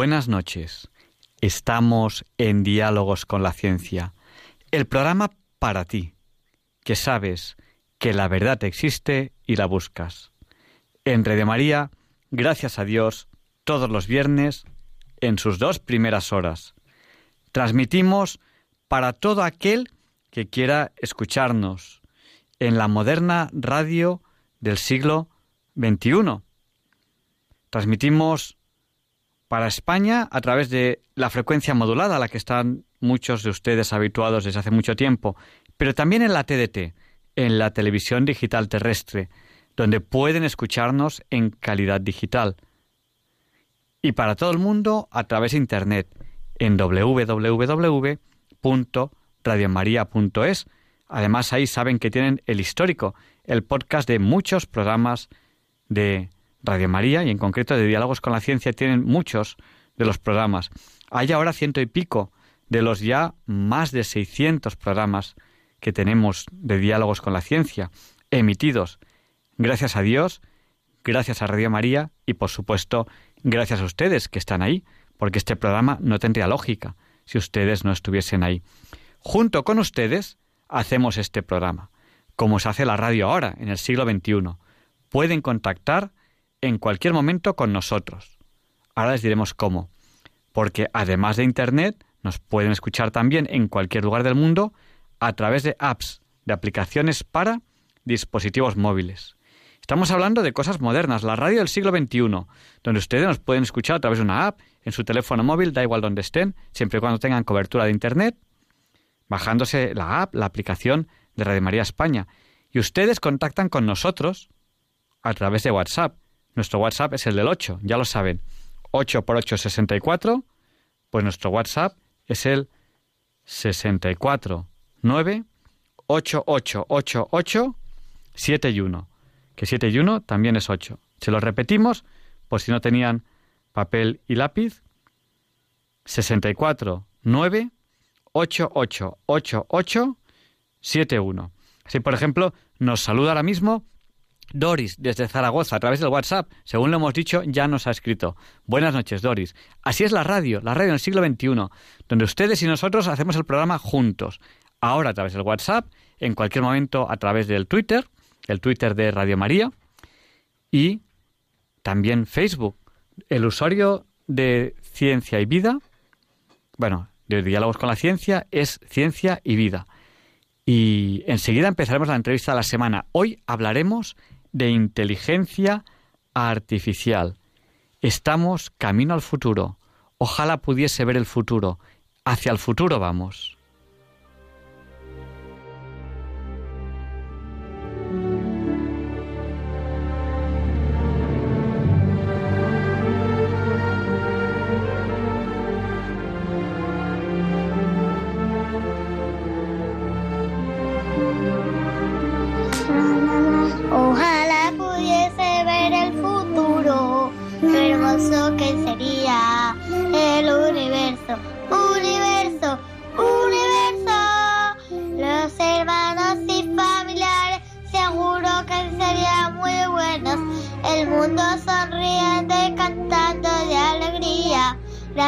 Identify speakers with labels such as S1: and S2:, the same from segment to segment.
S1: Buenas noches. Estamos en Diálogos con la Ciencia, el programa para ti, que sabes que la verdad existe y la buscas. En de María, gracias a Dios, todos los viernes, en sus dos primeras horas. Transmitimos para todo aquel que quiera escucharnos en la moderna radio del siglo XXI. Transmitimos para España a través de la frecuencia modulada a la que están muchos de ustedes habituados desde hace mucho tiempo, pero también en la TDT, en la televisión digital terrestre, donde pueden escucharnos en calidad digital. Y para todo el mundo a través de Internet, en www.radiomaria.es. Además ahí saben que tienen el histórico, el podcast de muchos programas de Radio María y en concreto de Diálogos con la Ciencia tienen muchos de los programas. Hay ahora ciento y pico de los ya más de 600 programas que tenemos de Diálogos con la Ciencia emitidos. Gracias a Dios, gracias a Radio María y por supuesto gracias a ustedes que están ahí, porque este programa no tendría lógica si ustedes no estuviesen ahí. Junto con ustedes hacemos este programa, como se hace la radio ahora, en el siglo XXI. Pueden contactar en cualquier momento con nosotros. Ahora les diremos cómo. Porque además de Internet, nos pueden escuchar también en cualquier lugar del mundo a través de apps, de aplicaciones para dispositivos móviles. Estamos hablando de cosas modernas, la radio del siglo XXI, donde ustedes nos pueden escuchar a través de una app, en su teléfono móvil, da igual donde estén, siempre y cuando tengan cobertura de Internet, bajándose la app, la aplicación de Radio María España. Y ustedes contactan con nosotros a través de WhatsApp, nuestro WhatsApp es el del 8, ya lo saben. 8 por 8 64, pues nuestro WhatsApp es el 64 9 8 8 8 8 7 y 1. Que 7 y 1 también es 8. Se lo repetimos, por si no tenían papel y lápiz. 64 9 8 8 8 8 7 1. Así, por ejemplo, nos saluda ahora mismo Doris, desde Zaragoza, a través del WhatsApp, según lo hemos dicho, ya nos ha escrito. Buenas noches, Doris. Así es la radio, la radio en el siglo XXI, donde ustedes y nosotros hacemos el programa juntos. Ahora a través del WhatsApp, en cualquier momento a través del Twitter, el Twitter de Radio María, y también Facebook. El usuario de Ciencia y Vida, bueno, de Diálogos con la Ciencia, es Ciencia y Vida. Y enseguida empezaremos la entrevista de la semana. Hoy hablaremos de inteligencia artificial. Estamos camino al futuro. Ojalá pudiese ver el futuro. Hacia el futuro vamos.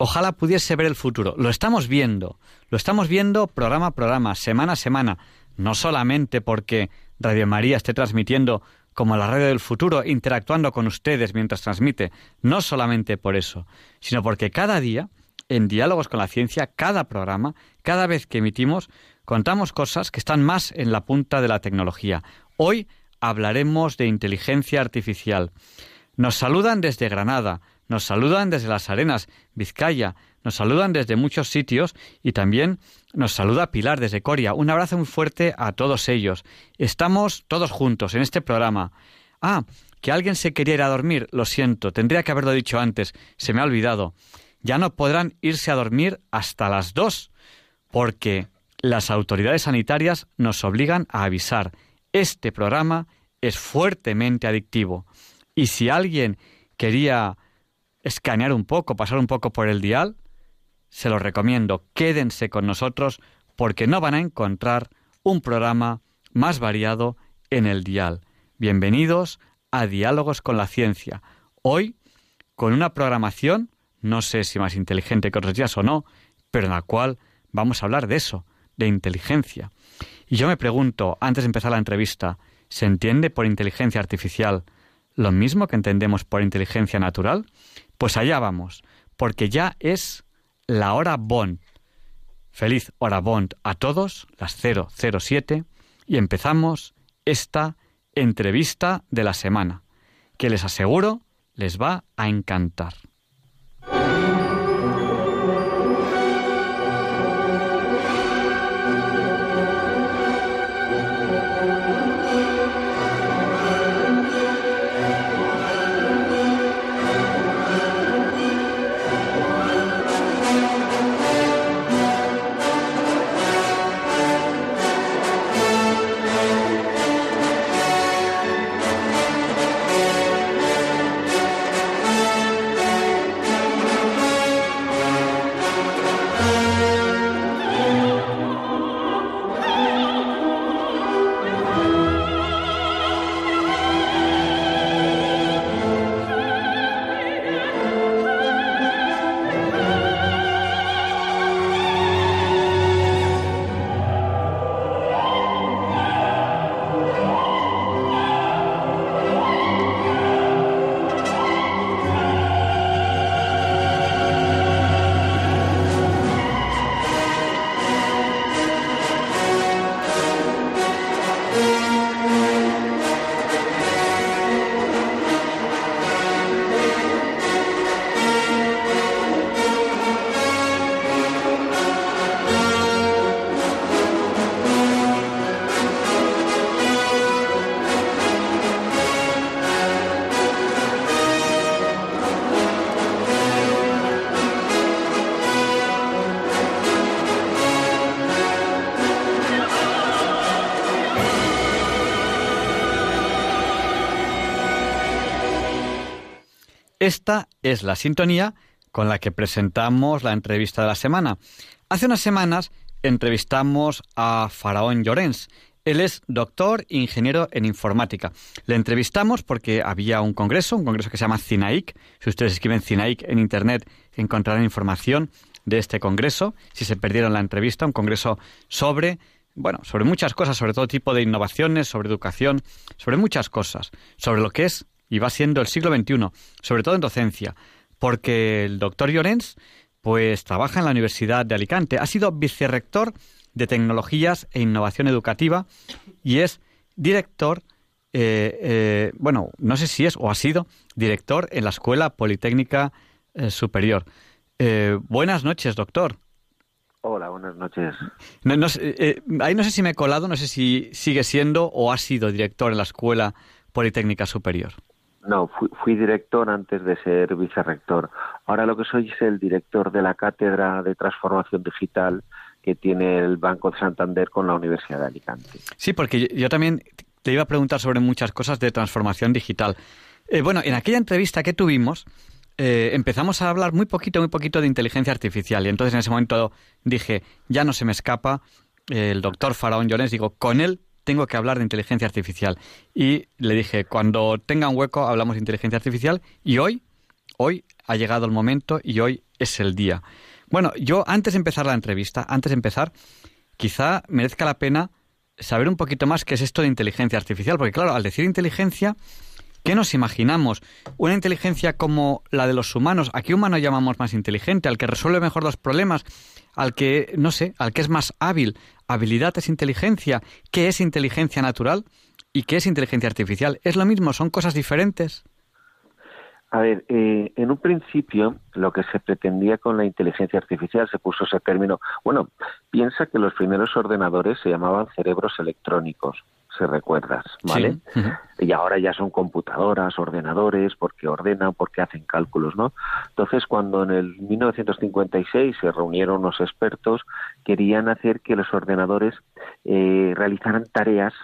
S2: Ojalá pudiese ver el futuro.
S1: Lo estamos viendo. Lo estamos viendo programa a programa, semana a semana. No solamente porque Radio María esté transmitiendo como la radio del futuro, interactuando con ustedes mientras transmite. No solamente por eso, sino porque cada día, en Diálogos con la Ciencia, cada programa, cada vez que emitimos, contamos cosas que están más en la punta de la tecnología. Hoy hablaremos de inteligencia artificial. Nos saludan desde Granada, nos saludan desde Las Arenas, Vizcaya, nos saludan desde muchos sitios y también nos saluda Pilar desde Coria. Un abrazo muy fuerte a todos ellos. Estamos todos juntos en este programa. Ah, que alguien se quería ir a dormir, lo siento, tendría que haberlo dicho antes, se me ha olvidado. Ya no podrán irse a dormir hasta las dos, porque las autoridades sanitarias nos obligan a avisar. Este programa es fuertemente adictivo. Y si alguien quería escanear un poco, pasar un poco por el dial, se lo recomiendo. Quédense con nosotros porque no van a encontrar un programa más variado en el dial. Bienvenidos a Diálogos con la Ciencia. Hoy, con una programación, no sé si más inteligente que otros días o no, pero en la cual vamos a hablar de eso, de inteligencia. Y yo me pregunto, antes de empezar la entrevista, ¿se entiende por inteligencia artificial lo mismo que entendemos por inteligencia natural? Pues allá vamos, porque ya es la hora Bond. Feliz hora Bond a todos, las 007, y empezamos esta entrevista de la semana, que les aseguro les va a encantar. Esta es la sintonía con la que presentamos la entrevista de la semana. Hace unas semanas entrevistamos a Faraón Llorens. Él es doctor ingeniero en informática. Le entrevistamos porque había un congreso, un congreso que se llama CINAIC. Si ustedes escriben CINAIC en Internet encontrarán información de este congreso. Si se perdieron la entrevista, un congreso sobre, bueno, sobre muchas cosas, sobre todo tipo de innovaciones, sobre educación, sobre muchas cosas, sobre lo que es y va siendo el siglo XXI, sobre todo en docencia, porque el doctor Llorens pues trabaja en la Universidad de Alicante, ha sido vicerrector de Tecnologías e Innovación Educativa y es director, eh, eh, bueno, no sé si es o ha sido director en la Escuela Politécnica eh, Superior. buenas noches, doctor.
S3: Hola, buenas noches.
S1: ahí no sé si me he colado, no sé si sigue siendo o ha sido director en la Escuela Politécnica Superior.
S3: No, fui, director antes de ser vicerrector. Ahora lo que soy es el director de la Cátedra de Transformación Digital que tiene el Banco de Santander con la Universidad de Alicante.
S1: Sí, porque yo, también te iba a preguntar sobre muchas cosas de transformación digital. Eh, bueno, en aquella entrevista que tuvimos, eh, empezamos a hablar muy poquito, muy poquito de inteligencia artificial. Y entonces en ese momento dije, ya no se me escapa el doctor Faraón Llorens, digo, con él tengo que hablar de inteligencia artificial. Y le dije, cuando tenga un hueco hablamos de inteligencia artificial y hoy, hoy ha llegado el momento y hoy es el día. Bueno, yo antes de empezar la entrevista, antes de empezar, quizá merezca la pena saber un poquito más qué es esto de inteligencia artificial, porque claro, al decir inteligencia, ¿qué nos imaginamos? ¿Una inteligencia como la de los humanos? ¿A qué humano llamamos más inteligente? ¿Al que resuelve mejor los problemas? ¿Al que, no sé, al que es más hábil? ¿Habilidad es inteligencia? ¿Qué es inteligencia natural? ¿Y qué es inteligencia artificial? ¿Es lo mismo? ¿Son cosas diferentes?
S3: A ver, eh, en un principio lo que se pretendía con la inteligencia artificial se puso ese término. Bueno, piensa que los primeros ordenadores se llamaban cerebros electrónicos, si recuerdas, ¿vale? Y ahora ya son computadoras, ordenadores, porque ordenan, porque hacen cálculos, ¿no? Entonces, cuando en el 1956 se reunieron los expertos, querían hacer que los ordenadores eh, realizaran tareas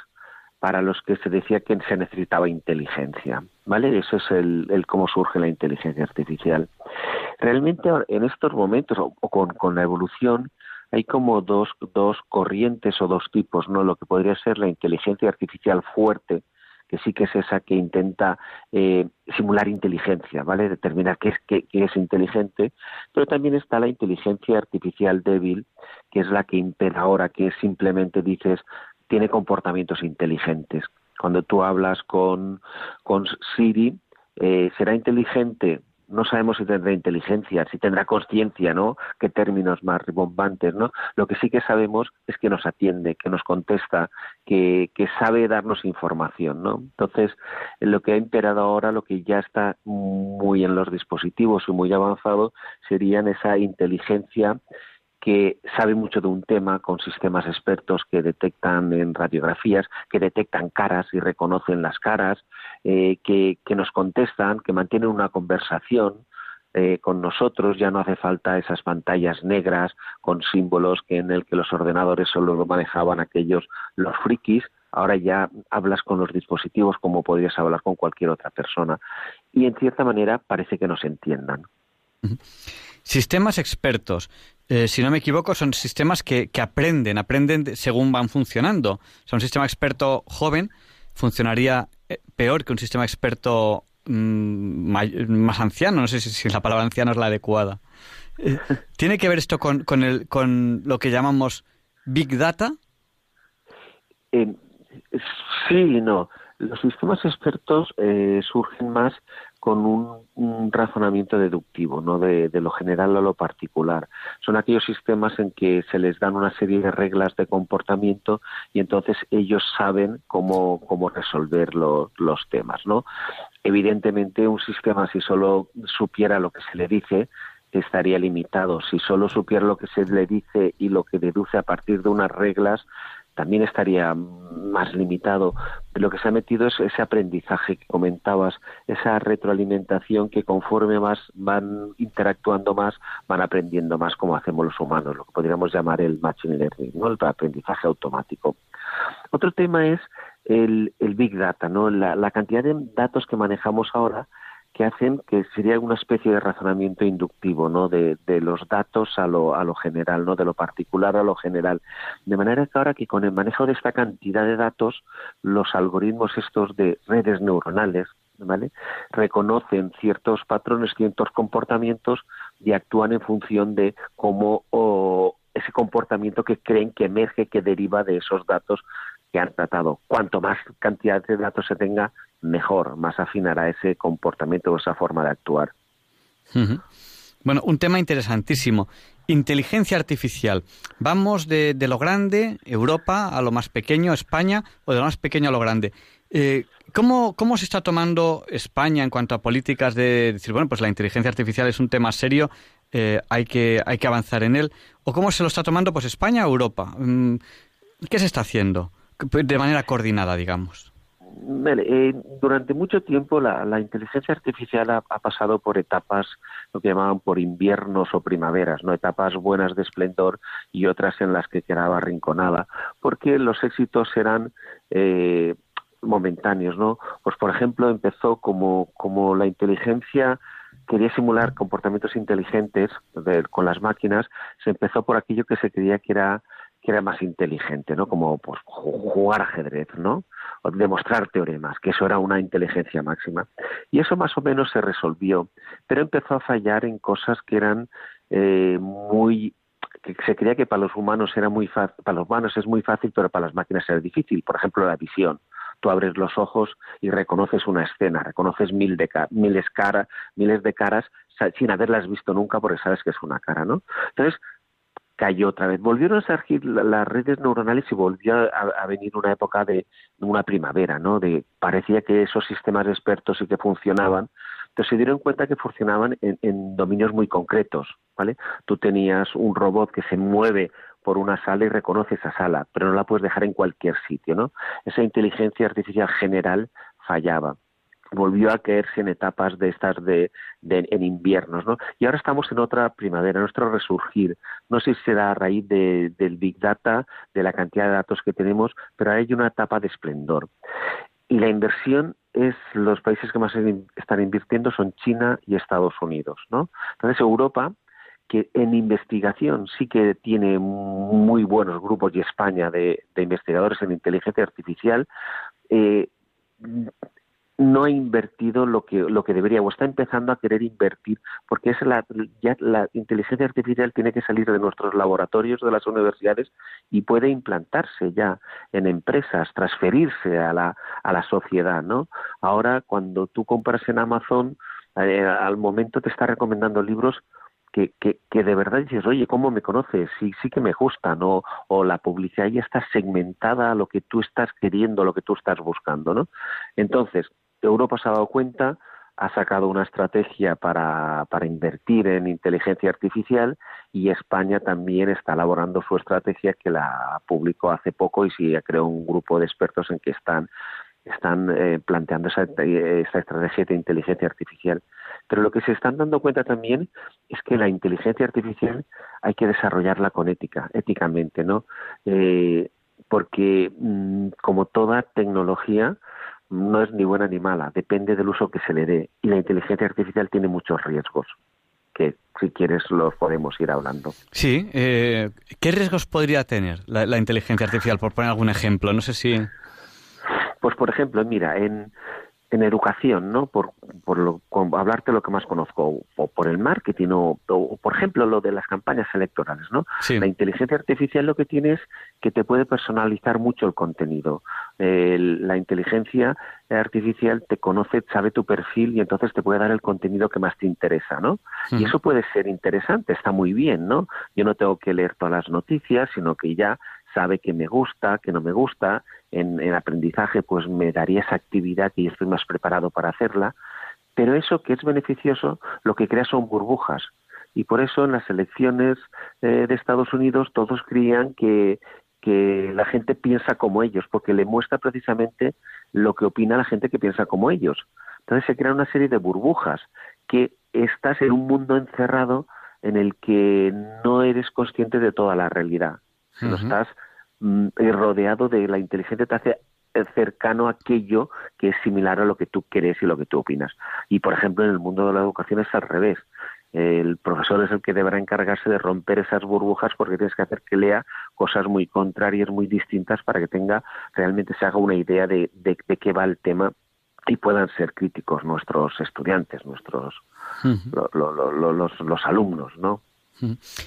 S3: para los que se decía que se necesitaba inteligencia, ¿vale? Eso es el, cómo surge la inteligencia artificial. Realmente en estos momentos, o, con, con, la evolución, hay como dos, dos corrientes o dos tipos, ¿no? Lo que podría ser la inteligencia artificial fuerte, que sí que es esa que intenta eh, simular inteligencia, ¿vale? Determinar qué es, qué, es inteligente, pero también está la inteligencia artificial débil, que es la que ahora, que simplemente dices, tiene comportamientos inteligentes. Cuando tú hablas con, con Siri, eh, será inteligente. No sabemos si tendrá inteligencia, si tendrá conciencia, ¿no? Qué términos más ribombantes, ¿no? Lo que sí que sabemos es que nos atiende, que nos contesta, que, que sabe darnos información, ¿no? Entonces, lo que ha imperado ahora, lo que ya está muy en los dispositivos y muy avanzado, serían esa inteligencia que sabe mucho de un tema con sistemas expertos que detectan en radiografías, que detectan caras y reconocen las caras, eh, que, nos contestan, que mantienen una conversación eh, con nosotros, ya no hace falta esas pantallas negras con símbolos que en el que los ordenadores solo lo manejaban aquellos los frikis, ahora ya hablas con los dispositivos como podrías hablar con cualquier otra persona y en cierta manera parece que nos entiendan.
S1: Sistemas expertos. Eh, si no me equivoco, son sistemas que, que aprenden, aprenden según van funcionando. O sea, un sistema experto joven funcionaría eh, peor que un sistema experto mm, más anciano. No sé si, la palabra anciano es la adecuada. Eh, ¿Tiene que ver esto con, con, el, con lo que llamamos Big Data?
S3: sí y no. Los sistemas expertos surgen más con un, razonamiento deductivo, no de, lo general a lo particular. Son aquellos sistemas en que se les dan una serie de reglas de comportamiento y entonces ellos saben cómo, cómo resolver los temas, ¿no? Evidentemente, un sistema, si solo supiera lo que se le dice, estaría limitado. Si solo supiera lo que se le dice y lo que deduce a partir de unas reglas, también estaría más limitado. Lo que se ha metido es ese aprendizaje que comentabas, esa retroalimentación que conforme más van interactuando más, van aprendiendo más como hacemos los humanos, lo que podríamos llamar el machine learning, ¿no? el aprendizaje automático. Otro tema es el, big data, ¿no? la cantidad de datos que manejamos ahora que hacen que sería una especie de razonamiento inductivo, ¿no? De, los datos a lo, a lo general, ¿no? De lo particular a lo general. De manera que ahora que con el manejo de esta cantidad de datos, los algoritmos estos de redes neuronales, ¿vale? Reconocen ciertos patrones, ciertos comportamientos y actúan en función de cómo o ese comportamiento que creen que emerge, que deriva de esos datos que han tratado. Cuanto más cantidad de datos se tenga, mejor, más afinará ese comportamiento o esa forma de actuar.
S1: Bueno, un tema interesantísimo. Inteligencia artificial. Vamos de, lo grande, Europa, a lo más pequeño, España, o de lo más pequeño a lo grande. Eh, ¿cómo, ¿Cómo se está tomando España en cuanto a políticas de decir, bueno, pues la inteligencia artificial es un tema serio, eh, hay, que, hay que avanzar en él? ¿O cómo se lo está tomando pues España o Europa? Mm, ¿Qué se está haciendo? De manera coordinada, digamos.
S3: Eh, durante mucho tiempo la, inteligencia artificial ha, pasado por etapas, lo que llamaban por inviernos o primaveras, no etapas buenas de esplendor y otras en las que quedaba arrinconada, porque los éxitos eran eh, momentáneos, ¿no? Pues por ejemplo empezó como, como la inteligencia quería simular comportamientos inteligentes con las máquinas, se empezó por aquello que se creía que era que era más inteligente, ¿no? Como pues, jugar ajedrez, ¿no? O demostrar teoremas, que eso era una inteligencia máxima. Y eso más o menos se resolvió, pero empezó a fallar en cosas que eran eh, muy que se creía que para los humanos era muy fácil, para los humanos es muy fácil, pero para las máquinas era difícil. Por ejemplo, la visión. Tú abres los ojos y reconoces una escena, reconoces mil de miles, cara, miles de caras sin haberlas visto nunca porque sabes que es una cara, ¿no? Entonces, cayó otra vez. Volvieron a surgir las redes neuronales y volvió a, venir una época de una primavera, ¿no? De parecía que esos sistemas expertos y que funcionaban, entonces se dieron cuenta que funcionaban en, en, dominios muy concretos, ¿vale? Tú tenías un robot que se mueve por una sala y reconoce esa sala, pero no la puedes dejar en cualquier sitio, ¿no? Esa inteligencia artificial general fallaba volvió a caerse en etapas de estas de, en inviernos, ¿no? Y ahora estamos en otra primavera, nuestro resurgir. No sé si será a raíz de, del big data, de la cantidad de datos que tenemos, pero hay una etapa de esplendor. Y la inversión es los países que más están invirtiendo son China y Estados Unidos, ¿no? Entonces Europa que en investigación sí que tiene muy buenos grupos y España de, investigadores en inteligencia artificial, eh, no ha invertido lo que lo que debería o está empezando a querer invertir porque es la ya la inteligencia artificial tiene que salir de nuestros laboratorios de las universidades y puede implantarse ya en empresas transferirse a la a la sociedad no ahora cuando tú compras en Amazon eh, al momento te está recomendando libros que, que, que, de verdad dices, oye, ¿cómo me conoces? Sí, sí que me gustan, o, o la publicidad ya está segmentada a lo que tú estás queriendo, lo que tú estás buscando, ¿no? Entonces, Europa se ha dado cuenta, ha sacado una estrategia para, invertir en inteligencia artificial y España también está elaborando su estrategia que la publicó hace poco y sí creó un grupo de expertos en que están están eh, planteando esa, esa, estrategia de inteligencia artificial. Pero lo que se están dando cuenta también es que la inteligencia artificial hay que desarrollarla con ética, éticamente, ¿no? Eh, porque mm, como toda tecnología, no es ni buena ni mala, depende del uso que se le dé. Y la inteligencia artificial tiene muchos riesgos, que si quieres los podemos ir hablando.
S1: Sí, eh, ¿qué riesgos podría tener la, inteligencia artificial? Por poner algún ejemplo, no sé si...
S3: Pues por ejemplo, mira, en, en educación, ¿no? Por, por lo, hablarte lo que más conozco, o por el marketing, o, por ejemplo lo de las campañas electorales, ¿no? La inteligencia artificial lo que tiene es que te puede personalizar mucho el contenido. la inteligencia artificial te conoce, sabe tu perfil y entonces te puede dar el contenido que más te interesa, ¿no? Y eso puede ser interesante, está muy bien, ¿no? Yo no tengo que leer todas las noticias, sino que ya sabe que me gusta, que no me gusta, en, en aprendizaje pues me daría esa actividad y estoy más preparado para hacerla, pero eso que es beneficioso lo que crea son burbujas. Y por eso en las elecciones eh, de Estados Unidos todos creían que, que la gente piensa como ellos, porque le muestra precisamente lo que opina la gente que piensa como ellos. Entonces se crea una serie de burbujas que estás en un mundo encerrado en el que no eres consciente de toda la realidad. Estás mm, rodeado de la inteligencia, te hace cercano a aquello que es similar a lo que tú crees y lo que tú opinas. Y, por ejemplo, en el mundo de la educación es al revés. El profesor es el que deberá encargarse de romper esas burbujas porque tienes que hacer que lea cosas muy contrarias, muy distintas para que tenga realmente se haga una idea de, de, qué va el tema y puedan ser críticos nuestros estudiantes, nuestros los, los, alumnos, ¿no?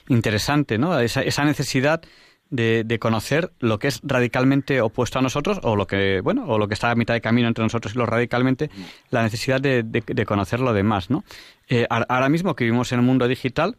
S1: Interesante, ¿no? Esa, esa necesidad de, conocer lo que es radicalmente opuesto a nosotros o lo que bueno o lo que está a mitad de camino entre nosotros y lo radicalmente la necesidad de, de, conocer lo demás no eh, ahora mismo que vivimos en el mundo digital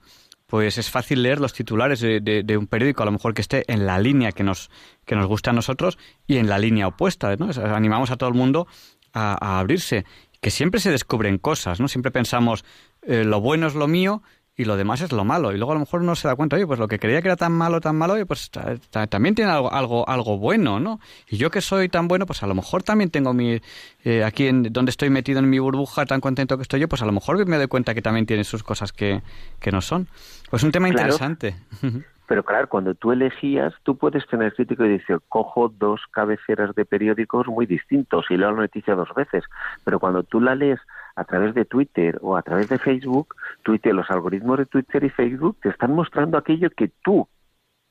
S1: pues es fácil leer los titulares de, un periódico a lo mejor que esté en la línea que nos que nos gusta a nosotros y en la línea opuesta no animamos a todo el mundo a, abrirse que siempre se descubren cosas no siempre pensamos eh, lo bueno es lo mío y lo demás es lo malo. Y luego a lo mejor uno se da cuenta, oye, pues lo que creía que era tan malo, tan malo, oye, pues también tiene algo, algo, algo bueno, ¿no? Y yo que soy tan bueno, pues a lo mejor también tengo mi, eh, aquí en donde estoy metido en mi burbuja, tan contento que estoy yo, pues a lo mejor me doy cuenta que también tiene sus cosas que, que no son. Pues un tema interesante.
S3: Pero claro, cuando tú elegías, tú puedes tener crítico y decir, cojo dos cabeceras de periódicos muy distintos y leo la noticia dos veces. Pero cuando tú la lees a través de Twitter o a través de Facebook, Twitter, los algoritmos de Twitter y Facebook te están mostrando aquello que tú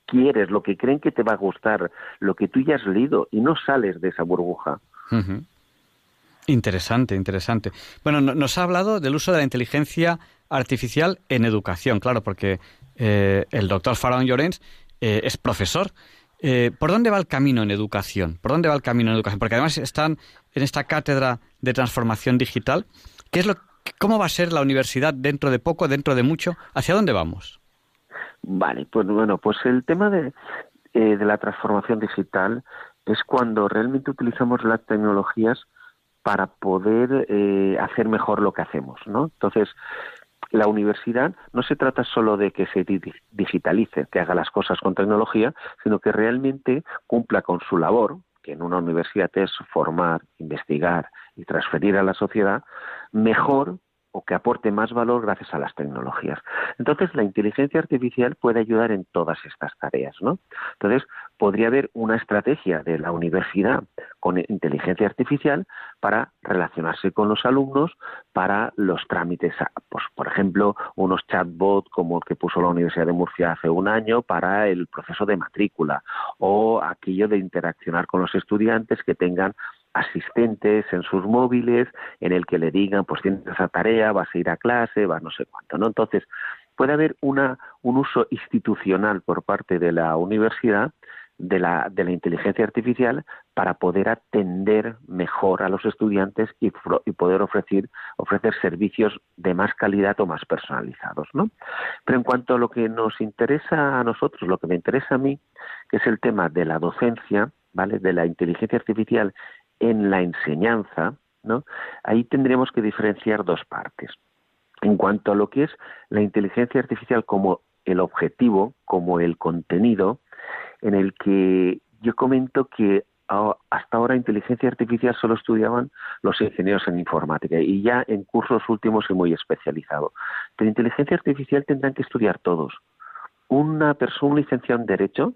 S3: quieres, lo que creen que te va a gustar, lo que tú ya has leído y no sales de esa burbuja.
S1: Interesante, interesante. Bueno, nos ha hablado del uso de la inteligencia artificial en educación, claro, porque eh, el doctor Faraón Llorens eh, es profesor. Eh, ¿Por dónde va el camino en educación? ¿Por dónde va el camino en educación? Porque además están en esta cátedra de transformación digital. ¿Qué es lo, ¿Cómo va a ser la universidad dentro de poco, dentro de mucho? ¿Hacia dónde vamos?
S3: Vale, pues bueno, pues el tema de, de la transformación digital es cuando realmente utilizamos las tecnologías para poder eh, hacer mejor lo que hacemos, ¿no? Entonces, la universidad no se trata solo de que se digitalice, que haga las cosas con tecnología, sino que realmente cumpla con su labor, que en una universidad es formar, investigar y transferir a la sociedad, mejor o que aporte más valor gracias a las tecnologías. Entonces, la inteligencia artificial puede ayudar en todas estas tareas, ¿no? Entonces, podría haber una estrategia de la universidad con inteligencia artificial para relacionarse con los alumnos para los trámites, pues, por ejemplo, unos chatbots como el que puso la Universidad de Murcia hace un año para el proceso de matrícula o aquello de interaccionar con los estudiantes que tengan asistentes en sus móviles en el que le digan, pues tienes esa tarea, vas a ir a clase, vas no sé cuánto, ¿no? Entonces, puede haber una, un uso institucional por parte de la universidad de la, de la inteligencia artificial para poder atender mejor a los estudiantes y, y, poder ofrecer, ofrecer servicios de más calidad o más personalizados. ¿no? Pero en cuanto a lo que nos interesa a nosotros, lo que me interesa a mí, que es el tema de la docencia, ¿vale? de la inteligencia artificial en la enseñanza, ¿no? Ahí tendremos que diferenciar dos partes. En cuanto a lo que es la inteligencia artificial como el objetivo, como el contenido, en el que yo comento que hasta ahora inteligencia artificial solo estudiaban los ingenieros en informática y ya en cursos últimos y muy especializado. Pero inteligencia artificial tendrán que estudiar todos. Una persona, un licenciado en Derecho,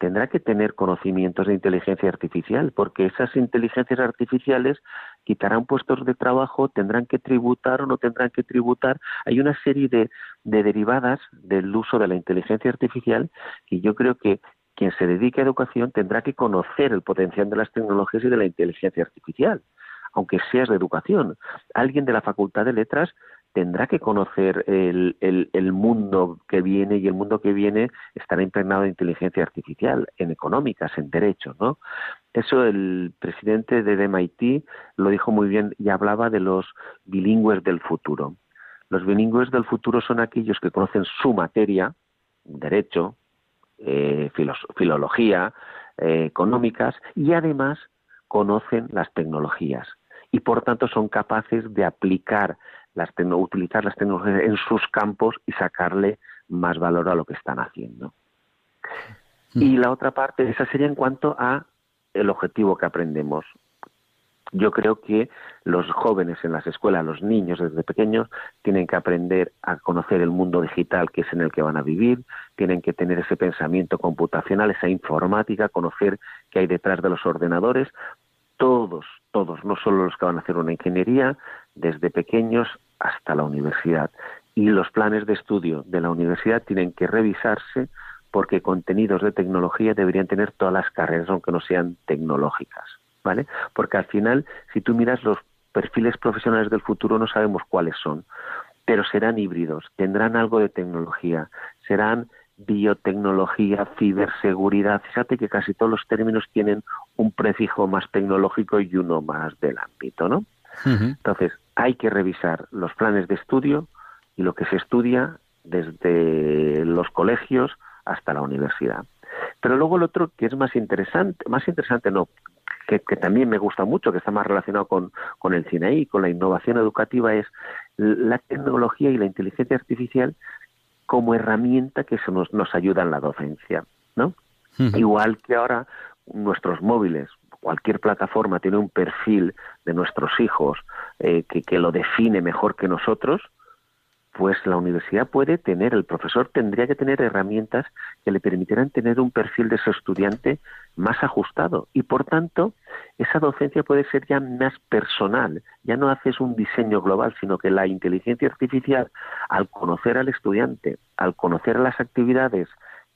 S3: tendrá que tener conocimientos de inteligencia artificial, porque esas inteligencias artificiales quitarán puestos de trabajo, tendrán que tributar o no tendrán que tributar. Hay una serie de, de derivadas del uso de la inteligencia artificial y yo creo que quien se dedique a educación tendrá que conocer el potencial de las tecnologías y de la inteligencia artificial, aunque seas de educación. Alguien de la Facultad de Letras tendrá que conocer el, el, mundo que viene y el mundo que viene estará impregnado de inteligencia artificial, en económicas, en derechos, ¿no? Eso el presidente de MIT lo dijo muy bien y hablaba de los bilingües del futuro. Los bilingües del futuro son aquellos que conocen su materia, derecho, eh, filología, eh, económicas y además conocen las tecnologías y por tanto son capaces de aplicar las utilizar las tecnologías en sus campos y sacarle más valor a lo que están haciendo. Y la otra parte, esa sería en cuanto a el objetivo que aprendemos. Yo creo que los jóvenes en las escuelas, los niños desde pequeños, tienen que aprender a conocer el mundo digital que es en el que van a vivir, tienen que tener ese pensamiento computacional, esa informática, conocer qué hay detrás de los ordenadores. Todos, todos, no solo los que van a hacer una ingeniería, desde pequeños hasta la universidad. Y los planes de estudio de la universidad tienen que revisarse porque contenidos de tecnología deberían tener todas las carreras, aunque no sean tecnológicas, ¿vale? Porque al final, si tú miras los perfiles profesionales del futuro, no sabemos cuáles son, pero serán híbridos, tendrán algo de tecnología, serán biotecnología, ciberseguridad. Fíjate que casi todos los términos tienen un prefijo más tecnológico y uno más del ámbito, ¿no? Entonces, hay que revisar los planes de estudio y lo que se estudia desde los colegios hasta la universidad. Pero luego el otro que es más interesante, más interesante no, que, también me gusta mucho, que está más relacionado con, con el CINEI, con la innovación educativa, es la tecnología y la inteligencia artificial como herramienta que se nos, nos ayuda en la docencia, ¿no? Igual que ahora nuestros móviles, cualquier plataforma tiene un perfil de nuestros hijos eh, que, que lo define mejor que nosotros, pues la universidad puede tener, el profesor tendría que tener herramientas que le permitieran tener un perfil de su estudiante más ajustado. Y por tanto esa docencia puede ser ya más personal, ya no haces un diseño global, sino que la inteligencia artificial al conocer al estudiante, al conocer las actividades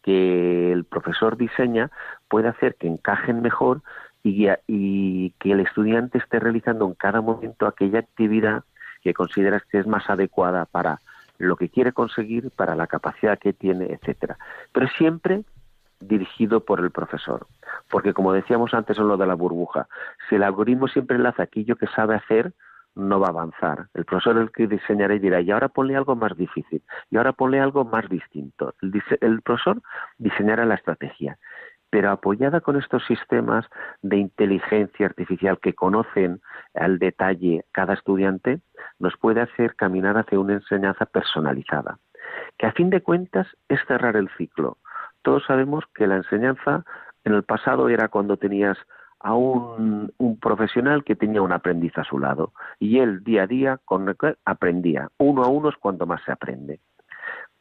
S3: que el profesor diseña puede hacer que encajen mejor y, y que el estudiante esté realizando en cada momento aquella actividad que consideras que es más adecuada para lo que quiere conseguir, para la capacidad que tiene, etcétera. Pero siempre dirigido por el profesor. Porque como decíamos antes en lo de la burbuja, si el algoritmo siempre enlaza aquello que sabe hacer, no va a avanzar. El profesor el que diseñará y dirá, y ahora ponle algo más difícil, y ahora ponle algo más distinto. El, el profesor diseñará la estrategia, pero apoyada con estos sistemas de inteligencia artificial que conocen al detalle cada estudiante, nos puede hacer caminar hacia una enseñanza personalizada, que a fin de cuentas es cerrar el ciclo. Todos sabemos que la enseñanza en el pasado era cuando tenías a un, profesional que tenía un aprendiz a su lado y él día a día con, aprendía. Uno a uno es cuando más se aprende.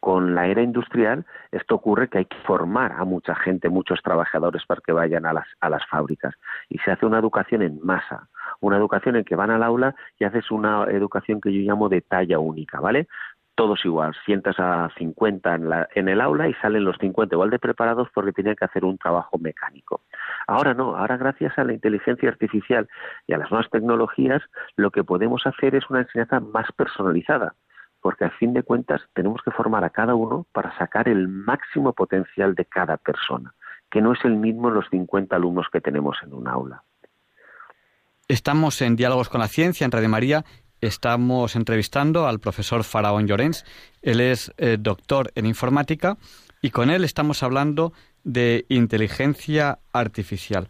S3: Con la era industrial esto ocurre que hay que formar a mucha gente, muchos trabajadores para que vayan a las, a las fábricas y se hace una educación en masa, una educación en que van al aula y haces una educación que yo llamo de talla única, ¿vale? todos igual, sientas a 50 en, la, en el aula y salen los 50 igual de preparados porque tenían que hacer un trabajo mecánico. Ahora no, ahora gracias a la inteligencia artificial y a las nuevas tecnologías, lo que podemos hacer es una enseñanza más personalizada, porque a fin de cuentas tenemos que formar a cada uno para sacar el máximo potencial de cada persona, que no es el mismo los 50 alumnos que tenemos en un aula.
S1: Estamos en Diálogos con la Ciencia en Radio María estamos entrevistando al profesor Faraón Llorens. Él es eh, doctor en informática y con él estamos hablando de inteligencia artificial.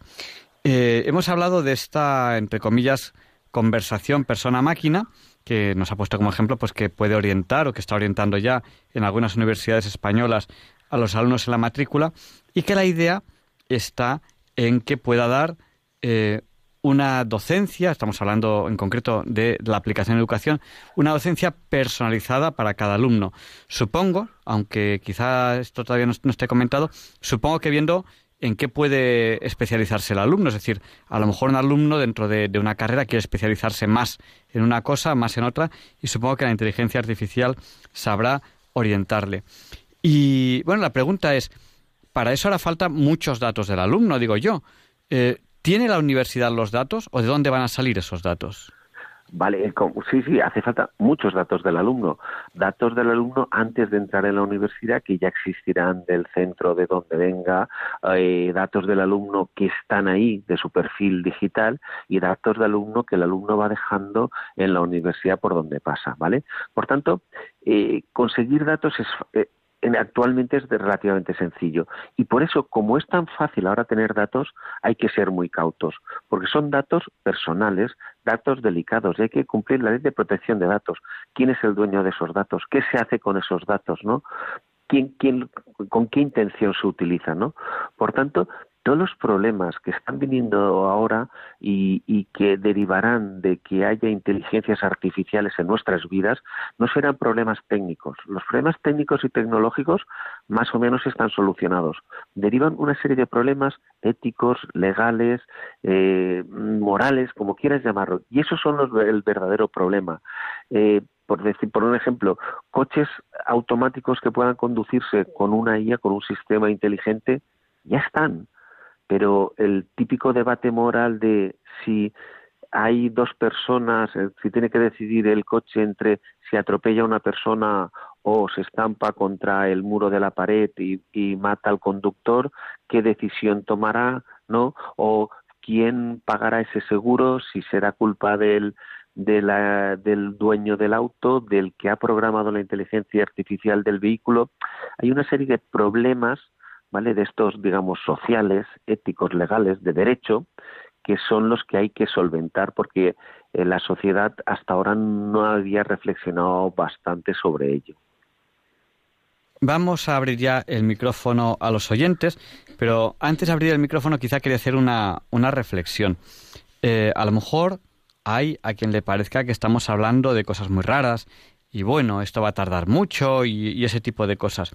S1: Eh, hemos hablado de esta, entre comillas, conversación persona-máquina, que nos ha puesto como ejemplo pues que puede orientar o que está orientando ya en algunas universidades españolas a los alumnos en la matrícula y que la idea está en que pueda dar eh, una docencia, estamos hablando en concreto de la aplicación de educación, una docencia personalizada para cada alumno. Supongo, aunque quizá esto todavía no, esté comentado, supongo que viendo en qué puede especializarse el alumno. Es decir, a lo mejor un alumno dentro de, una carrera quiere especializarse más en una cosa, más en otra, y supongo que la inteligencia artificial sabrá orientarle. Y bueno, la pregunta es, para eso hará falta muchos datos del alumno, digo yo. Eh, ¿Tiene la universidad los datos o de dónde van a salir esos datos?
S3: Vale, sí, sí, hace falta muchos datos del alumno. Datos del alumno antes de entrar en la universidad, que ya existirán del centro de donde venga, eh, datos del alumno que están ahí, de su perfil digital, y datos del alumno que el alumno va dejando en la universidad por donde pasa, ¿vale? Por tanto, eh, conseguir datos es, eh, actualmente es relativamente sencillo. Y por eso, como es tan fácil ahora tener datos, hay que ser muy cautos, porque son datos personales, datos delicados, y hay que cumplir la ley de protección de datos. ¿Quién es el dueño de esos datos? ¿Qué se hace con esos datos? ¿no? ¿Quién, quién, ¿Con qué intención se utiliza? ¿no? Por tanto, todos los problemas que están viniendo ahora y, que derivarán de que haya inteligencias artificiales en nuestras vidas no serán problemas técnicos. Los problemas técnicos y tecnológicos más o menos están solucionados. Derivan una serie de problemas éticos, legales, eh, morales, como quieras llamarlo. Y esos son los, el verdadero problema. Eh, por decir, por un ejemplo, coches automáticos que puedan conducirse con una IA, con un sistema inteligente, ya están pero el típico debate moral de si hay dos personas, eh, si tiene que decidir el coche entre si atropella a una persona o se estampa contra el muro de la pared y, mata al conductor, ¿qué decisión tomará? ¿No? O quién pagará ese seguro, si será culpa del, del dueño del auto, del que ha programado la inteligencia artificial del vehículo. Hay una serie de problemas ¿vale? De estos, digamos, sociales, éticos, legales, de derecho, que son los que hay que solventar porque eh, la sociedad hasta ahora no había reflexionado bastante sobre ello.
S1: Vamos a abrir ya el micrófono a los oyentes, pero antes de abrir el micrófono quizá quería hacer una, una reflexión. Eh, a lo mejor hay a quien le parezca que estamos hablando de cosas muy raras y bueno, esto va a tardar mucho y, y ese tipo de cosas.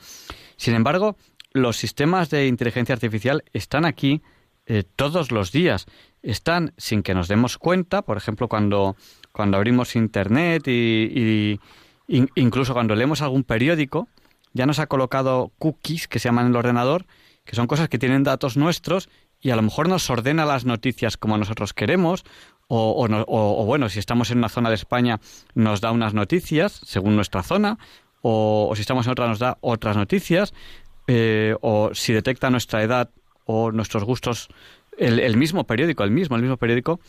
S1: Sin embargo, los sistemas de inteligencia artificial están aquí eh, todos los días. Están sin que nos demos cuenta, por ejemplo, cuando, cuando abrimos Internet y, incluso cuando leemos algún periódico, ya nos ha colocado cookies que se llaman en el ordenador, que son cosas que tienen datos nuestros y a lo mejor nos ordena las noticias como nosotros queremos o, o, bueno, si estamos en una zona de España nos da unas noticias según nuestra zona o, si estamos en otra nos da otras noticias eh, o si detecta nuestra edad o nuestros gustos el, mismo periódico, el mismo, el mismo periódico,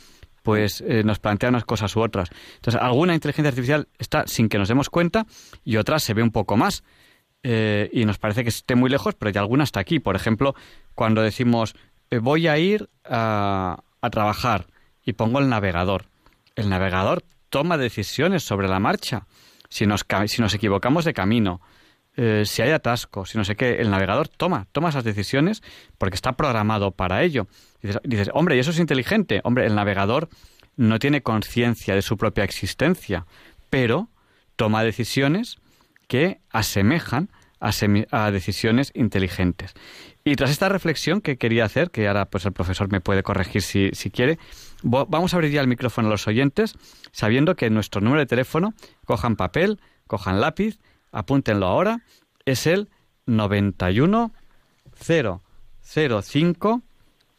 S1: pues eh, nos plantea unas cosas u otras. Entonces, alguna inteligencia artificial está sin que nos demos cuenta y otra se ve un poco más. Eh, y nos parece que esté muy lejos, pero ya alguna está aquí. Por ejemplo, cuando decimos eh, voy a ir a, a trabajar y pongo el navegador. El navegador toma decisiones sobre la marcha. Si nos, si nos equivocamos de camino, eh, si hay atasco, si no sé qué, el navegador toma, toma esas decisiones porque está programado para ello. Dices, hombre, ¿y eso es inteligente? Hombre, el navegador no tiene conciencia de su propia existencia, pero toma decisiones que asemejan a, decisiones inteligentes. Y tras esta reflexión que quería hacer, que ahora pues el profesor me puede corregir si, si quiere, vamos a abrir ya el micrófono a los oyentes, sabiendo que nuestro número de teléfono, cojan papel, cojan lápiz apúntenlo ahora, es el 91 005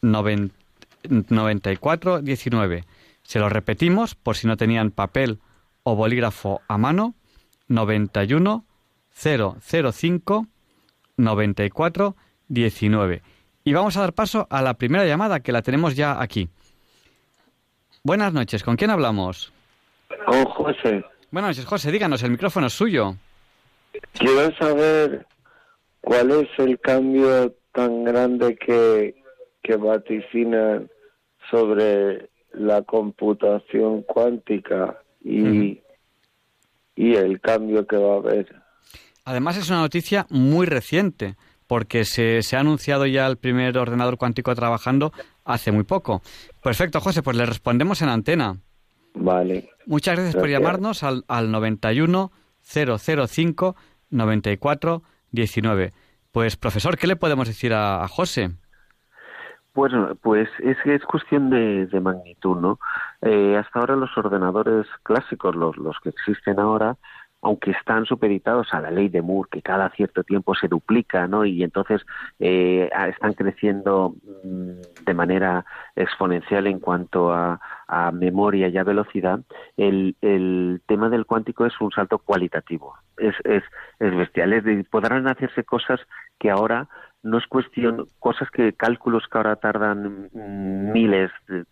S1: 94 19. Se lo repetimos por si no tenían papel o bolígrafo a mano. 91 005 94 19. Y vamos a dar paso a la primera llamada que la tenemos ya aquí. Buenas noches, ¿con quién hablamos?
S4: Con José.
S1: Buenas noches, José, díganos, el micrófono es suyo.
S4: Quiero saber cuál es el cambio tan grande que, que vaticina sobre la computación cuántica y, y el cambio que va a haber.
S1: Además es una noticia muy reciente porque se, se, ha anunciado ya el primer ordenador cuántico trabajando hace muy poco. Perfecto, José, pues le respondemos en antena.
S4: Vale.
S1: Muchas gracias, por llamarnos al, al 91 005 94 19. Pues, profesor, ¿qué le podemos decir a, José?
S3: Bueno, pues es es cuestión de, magnitud, ¿no? Eh, hasta ahora los ordenadores clásicos, los, los que existen ahora, aunque están supeditados a la ley de Moore, que cada cierto tiempo se duplica, ¿no? Y entonces eh, están creciendo mm, de manera exponencial en cuanto a, memoria y a velocidad, el, el, tema del cuántico es un salto cualitativo. Es, es, es bestial. Es podrán hacerse cosas que ahora no es cuestión, cosas que cálculos que ahora tardan mm, miles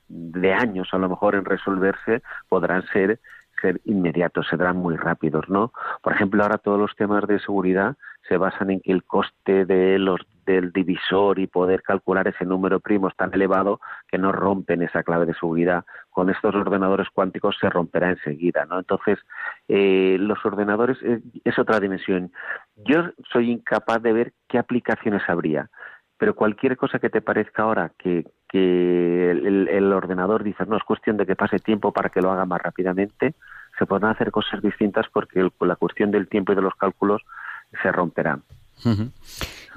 S3: de años a lo mejor en resolverse, podrán ser ser inmediatos, serán muy rápidos, ¿no? Por ejemplo, ahora todos los temas de seguridad se basan en que el coste de los del divisor y poder calcular ese número primo es tan elevado que no rompen esa clave de seguridad. Con estos ordenadores cuánticos se romperá enseguida, ¿no? Entonces, eh, los ordenadores es, otra dimensión. Yo soy incapaz de ver qué aplicaciones habría pero cualquier cosa que te parezca ahora que, que el, ordenador dice, no, es cuestión de que pase tiempo para que lo haga más rápidamente, se podrán hacer cosas distintas porque la cuestión del tiempo y de los cálculos se romperán.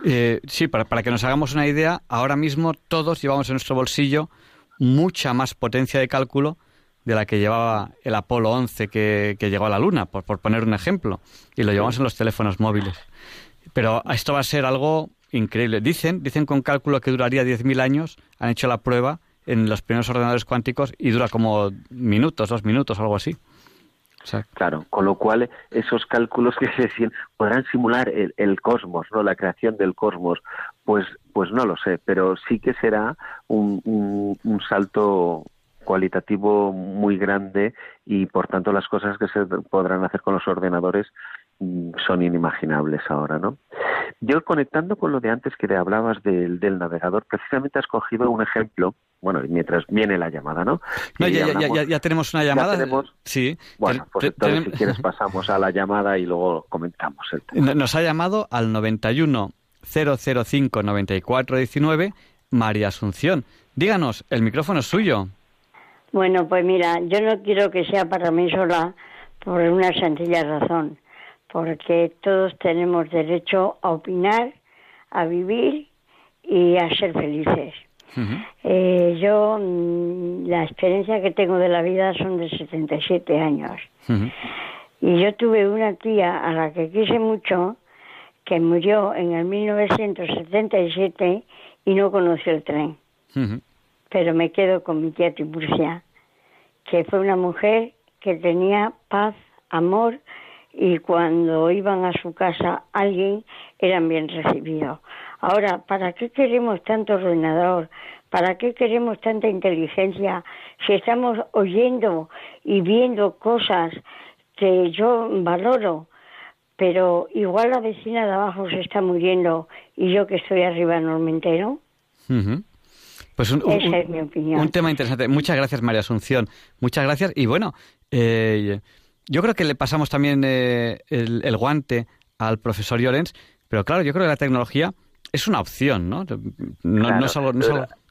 S1: Eh, sí, para, para que nos hagamos una idea, ahora mismo todos llevamos en nuestro bolsillo mucha más potencia de cálculo de la que llevaba el Apolo 11 que, que llegó a la Luna, por, por poner un ejemplo, y lo llevamos en los teléfonos móviles. Pero esto va a ser algo increíble. Dicen, dicen con cálculo que duraría 10.000 años, han hecho la prueba en los primeros ordenadores cuánticos y dura como minutos, dos minutos, algo así.
S3: Claro, con lo cual esos cálculos que se decían podrán simular el, cosmos, no la creación del cosmos, pues pues no lo sé, pero sí que será un, un salto cualitativo muy grande y por tanto las cosas que se podrán hacer con los ordenadores son inimaginables ahora, ¿no? Yo conectando con lo de antes que te hablabas del, del navegador, precisamente has cogido un ejemplo, bueno, mientras viene la llamada, ¿no?
S1: ya, ya, tenemos una llamada. Sí.
S3: Bueno, pues entonces si quieres pasamos a la llamada y luego comentamos el tema.
S1: Nos ha llamado al 91 005 94 19 María Asunción. Díganos, el micrófono es suyo.
S5: Bueno, pues mira, yo no quiero que sea para mí sola por una sencilla razón porque todos tenemos derecho a opinar, a vivir y a ser felices. eh, yo, mm, la experiencia que tengo de la vida son de 77 años. Y yo tuve una tía a la que quise mucho, que murió en el 1977 y no conoció el tren. Pero me quedo con mi tía Tiburcia, que fue una mujer que tenía paz, amor y cuando iban a su casa alguien eran bien recibidos. Ahora, ¿para qué queremos tanto ordenador? ¿Para qué queremos tanta inteligencia si estamos oyendo y viendo cosas que yo valoro? Pero igual la vecina de abajo se está muriendo y yo que estoy arriba no me entero.
S1: Pues un,
S5: Esa es mi opinión.
S1: Un tema interesante. Muchas gracias, María Asunción. Muchas gracias. Y bueno, eh, yo creo que le pasamos también eh, el, guante al profesor Llorens, pero claro, yo creo que la tecnología es una opción, ¿no? No, es algo,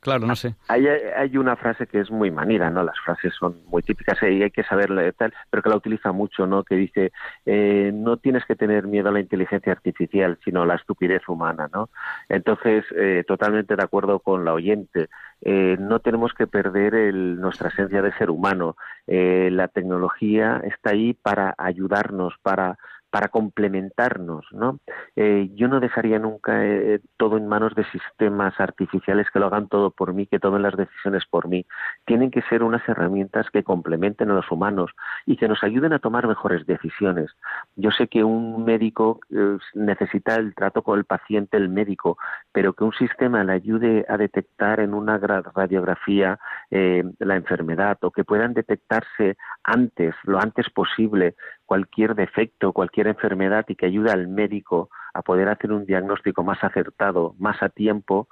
S1: claro, no sé.
S3: Hay, hay, una frase que es muy manida, ¿no? Las frases son muy típicas y hay que saberla tal, pero que la utiliza mucho, ¿no? Que dice, eh, no tienes que tener miedo a la inteligencia artificial, sino a la estupidez humana, ¿no? Entonces, eh, totalmente de acuerdo con la oyente. Eh, no tenemos que perder el, nuestra esencia de ser humano. la tecnología está ahí para ayudarnos, para para complementarnos, ¿no? Eh, yo no dejaría nunca eh, todo en manos de sistemas artificiales que lo hagan todo por mí, que tomen las decisiones por mí. Tienen que ser unas herramientas que complementen a los humanos y que nos ayuden a tomar mejores decisiones. Yo sé que un médico eh, necesita el trato con el paciente, el médico, pero que un sistema le ayude a detectar en una radiografía la enfermedad o que puedan detectarse antes, lo antes posible, cualquier defecto, cualquier enfermedad y que ayude al médico a poder hacer un diagnóstico más acertado, más a tiempo,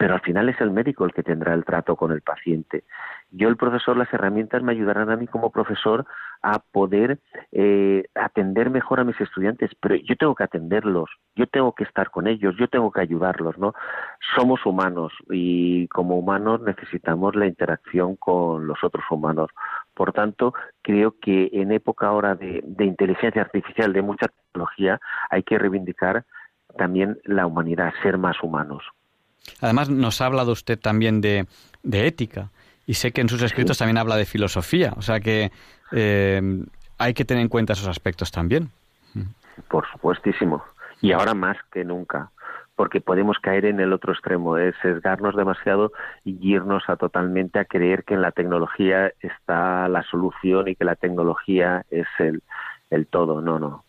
S3: pero al final es el médico el que tendrá el trato con el paciente. Yo, el profesor, las herramientas me ayudarán a mí como profesor a poder eh, atender mejor a mis estudiantes, pero yo tengo que atenderlos, yo tengo que estar con ellos, yo tengo que ayudarlos, ¿no? Somos humanos y como humanos necesitamos la interacción con los otros humanos. Por tanto, creo que en época ahora de, inteligencia artificial, de mucha tecnología, hay que reivindicar también la humanidad, ser más humanos.
S1: Además, nos ha hablado usted también de, ética y sé que en sus escritos también habla de filosofía, o sea que eh, hay que tener en cuenta esos aspectos también.
S3: Por supuestísimo, y ahora más que nunca porque podemos caer en el otro extremo, es sesgarnos demasiado y irnos a totalmente a creer que en la tecnología está la solución y que la tecnología es el, el todo. No, no.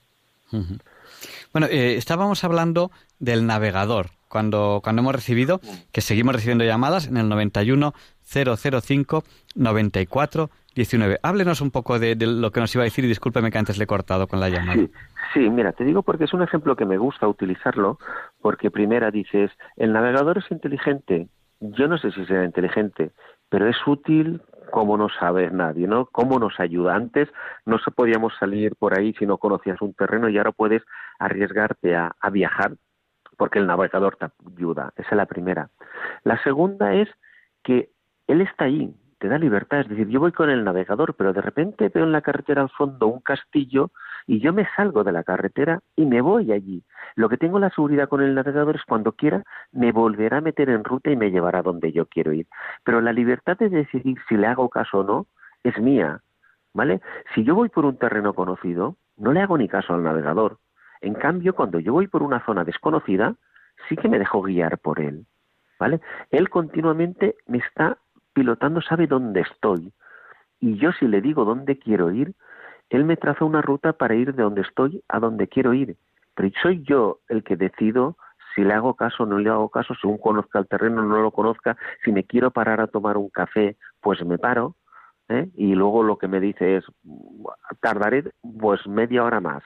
S1: Bueno, eh, estábamos hablando del navegador cuando, cuando hemos recibido, que seguimos recibiendo llamadas en el 91 005 94 19. Háblenos un poco de, lo que nos iba a decir y discúlpeme que antes le he cortado con la llamada.
S3: Sí, sí, mira, te digo porque es un ejemplo que me gusta utilizarlo, porque primera dices, el navegador es inteligente. Yo no sé si será inteligente, pero es útil como no sabe nadie, ¿no? Cómo nos ayuda. Antes no se podíamos salir por ahí si no conocías un terreno y ahora puedes arriesgarte a, a viajar porque el navegador te ayuda. Esa es la primera. La segunda es que él está ahí, te da libertad. Es decir, yo voy con el navegador, pero de repente veo en la carretera al fondo un castillo y yo me salgo de la carretera y me voy allí. Lo que tengo la seguridad con el navegador es cuando quiera me volverá a meter en ruta y me llevará donde yo quiero ir. Pero la libertad de decidir si le hago caso o no es mía. ¿Vale? Si yo voy por un terreno conocido, no le hago ni caso al navegador. En cambio, cuando yo voy por una zona desconocida, sí que me dejo guiar por él. ¿Vale? Él continuamente me está pilotando sabe dónde estoy. Y yo si le digo dónde quiero ir, él me traza una ruta para ir de donde estoy a donde quiero ir. Pero soy yo el que decido si le hago caso o no le hago caso, según conozca el terreno o no lo conozca, si me quiero parar a tomar un café, pues me paro, ¿eh? y luego lo que me dice es, tardaré pues media hora más.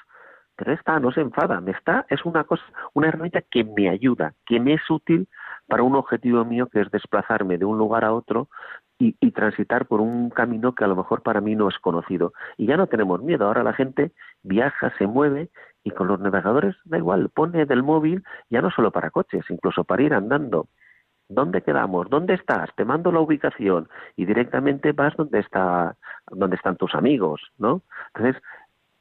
S3: Pero esta no se enfada, me está, es una cosa, una herramienta que me ayuda, que me es útil para un objetivo mío que es desplazarme de un lugar a otro y, transitar por un camino que a lo mejor para mí no es conocido. Y ya no tenemos miedo, ahora la gente viaja, se mueve y con los navegadores da igual, pone del móvil ya no solo para coches, incluso para ir andando. ¿Dónde quedamos? ¿Dónde estás? Te mando la ubicación y directamente vas donde está donde están tus amigos, ¿no? Entonces,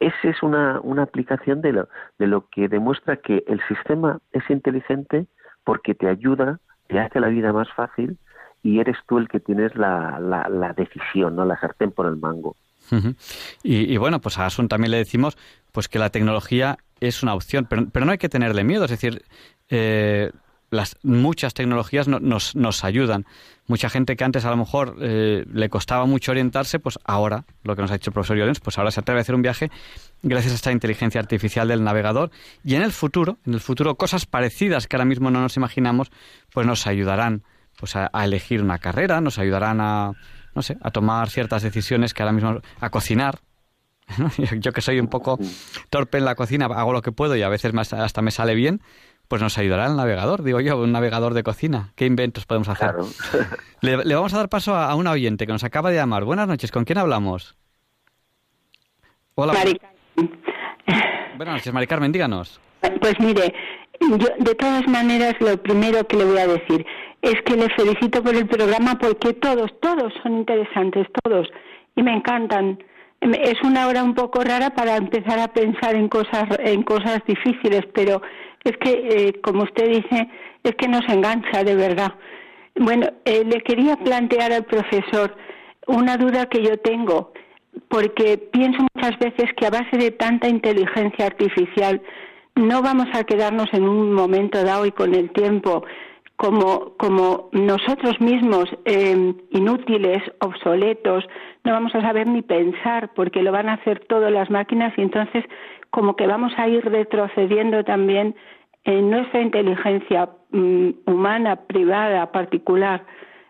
S3: esa es una, una aplicación de lo, de lo que demuestra que el sistema es inteligente porque te ayuda, te hace la vida más fácil y eres tú el que tienes la, la, decisión, ¿no? La sartén por el mango.
S1: y, bueno, pues a Asun también le decimos pues que la tecnología es una opción, pero, pero no hay que tenerle miedo, es decir, eh, las muchas tecnologías nos, nos ayudan. Mucha gente que antes a lo mejor eh, le costaba mucho orientarse, pues ahora, lo que nos ha dicho el profesor Llorens, pues ahora se atreve a hacer un viaje gracias a esta inteligencia artificial del navegador. Y en el futuro, en el futuro, cosas parecidas que ahora mismo no nos imaginamos, pues nos ayudarán pues a, elegir una carrera, nos ayudarán a, no sé, a tomar ciertas decisiones que ahora mismo, a cocinar, yo que soy un poco torpe en la cocina, hago lo que puedo y a veces hasta me sale bien, pues nos ayudará el navegador, digo yo, un navegador de cocina. ¿Qué inventos podemos hacer? Le, vamos a dar paso a, una oyente que nos acaba de llamar. Buenas noches, ¿con quién hablamos? Hola. Buenas noches, Mari Carmen, díganos.
S6: Pues mire, yo de todas maneras lo primero que le voy a decir es que le felicito por el programa porque todos, todos son interesantes, todos, y me encantan. Es una hora un poco rara para empezar a pensar en cosas, en cosas difíciles, pero es que, eh, como usted dice, es que nos engancha de verdad. Bueno, eh, le quería plantear al profesor una duda que yo tengo, porque pienso muchas veces que a base de tanta inteligencia artificial no vamos a quedarnos en un momento dado y con el tiempo como, como nosotros mismos eh, inútiles, obsoletos, no vamos a saber ni pensar porque lo van a hacer todas las máquinas y entonces como que vamos a ir retrocediendo también en nuestra inteligencia mm, humana, privada, particular.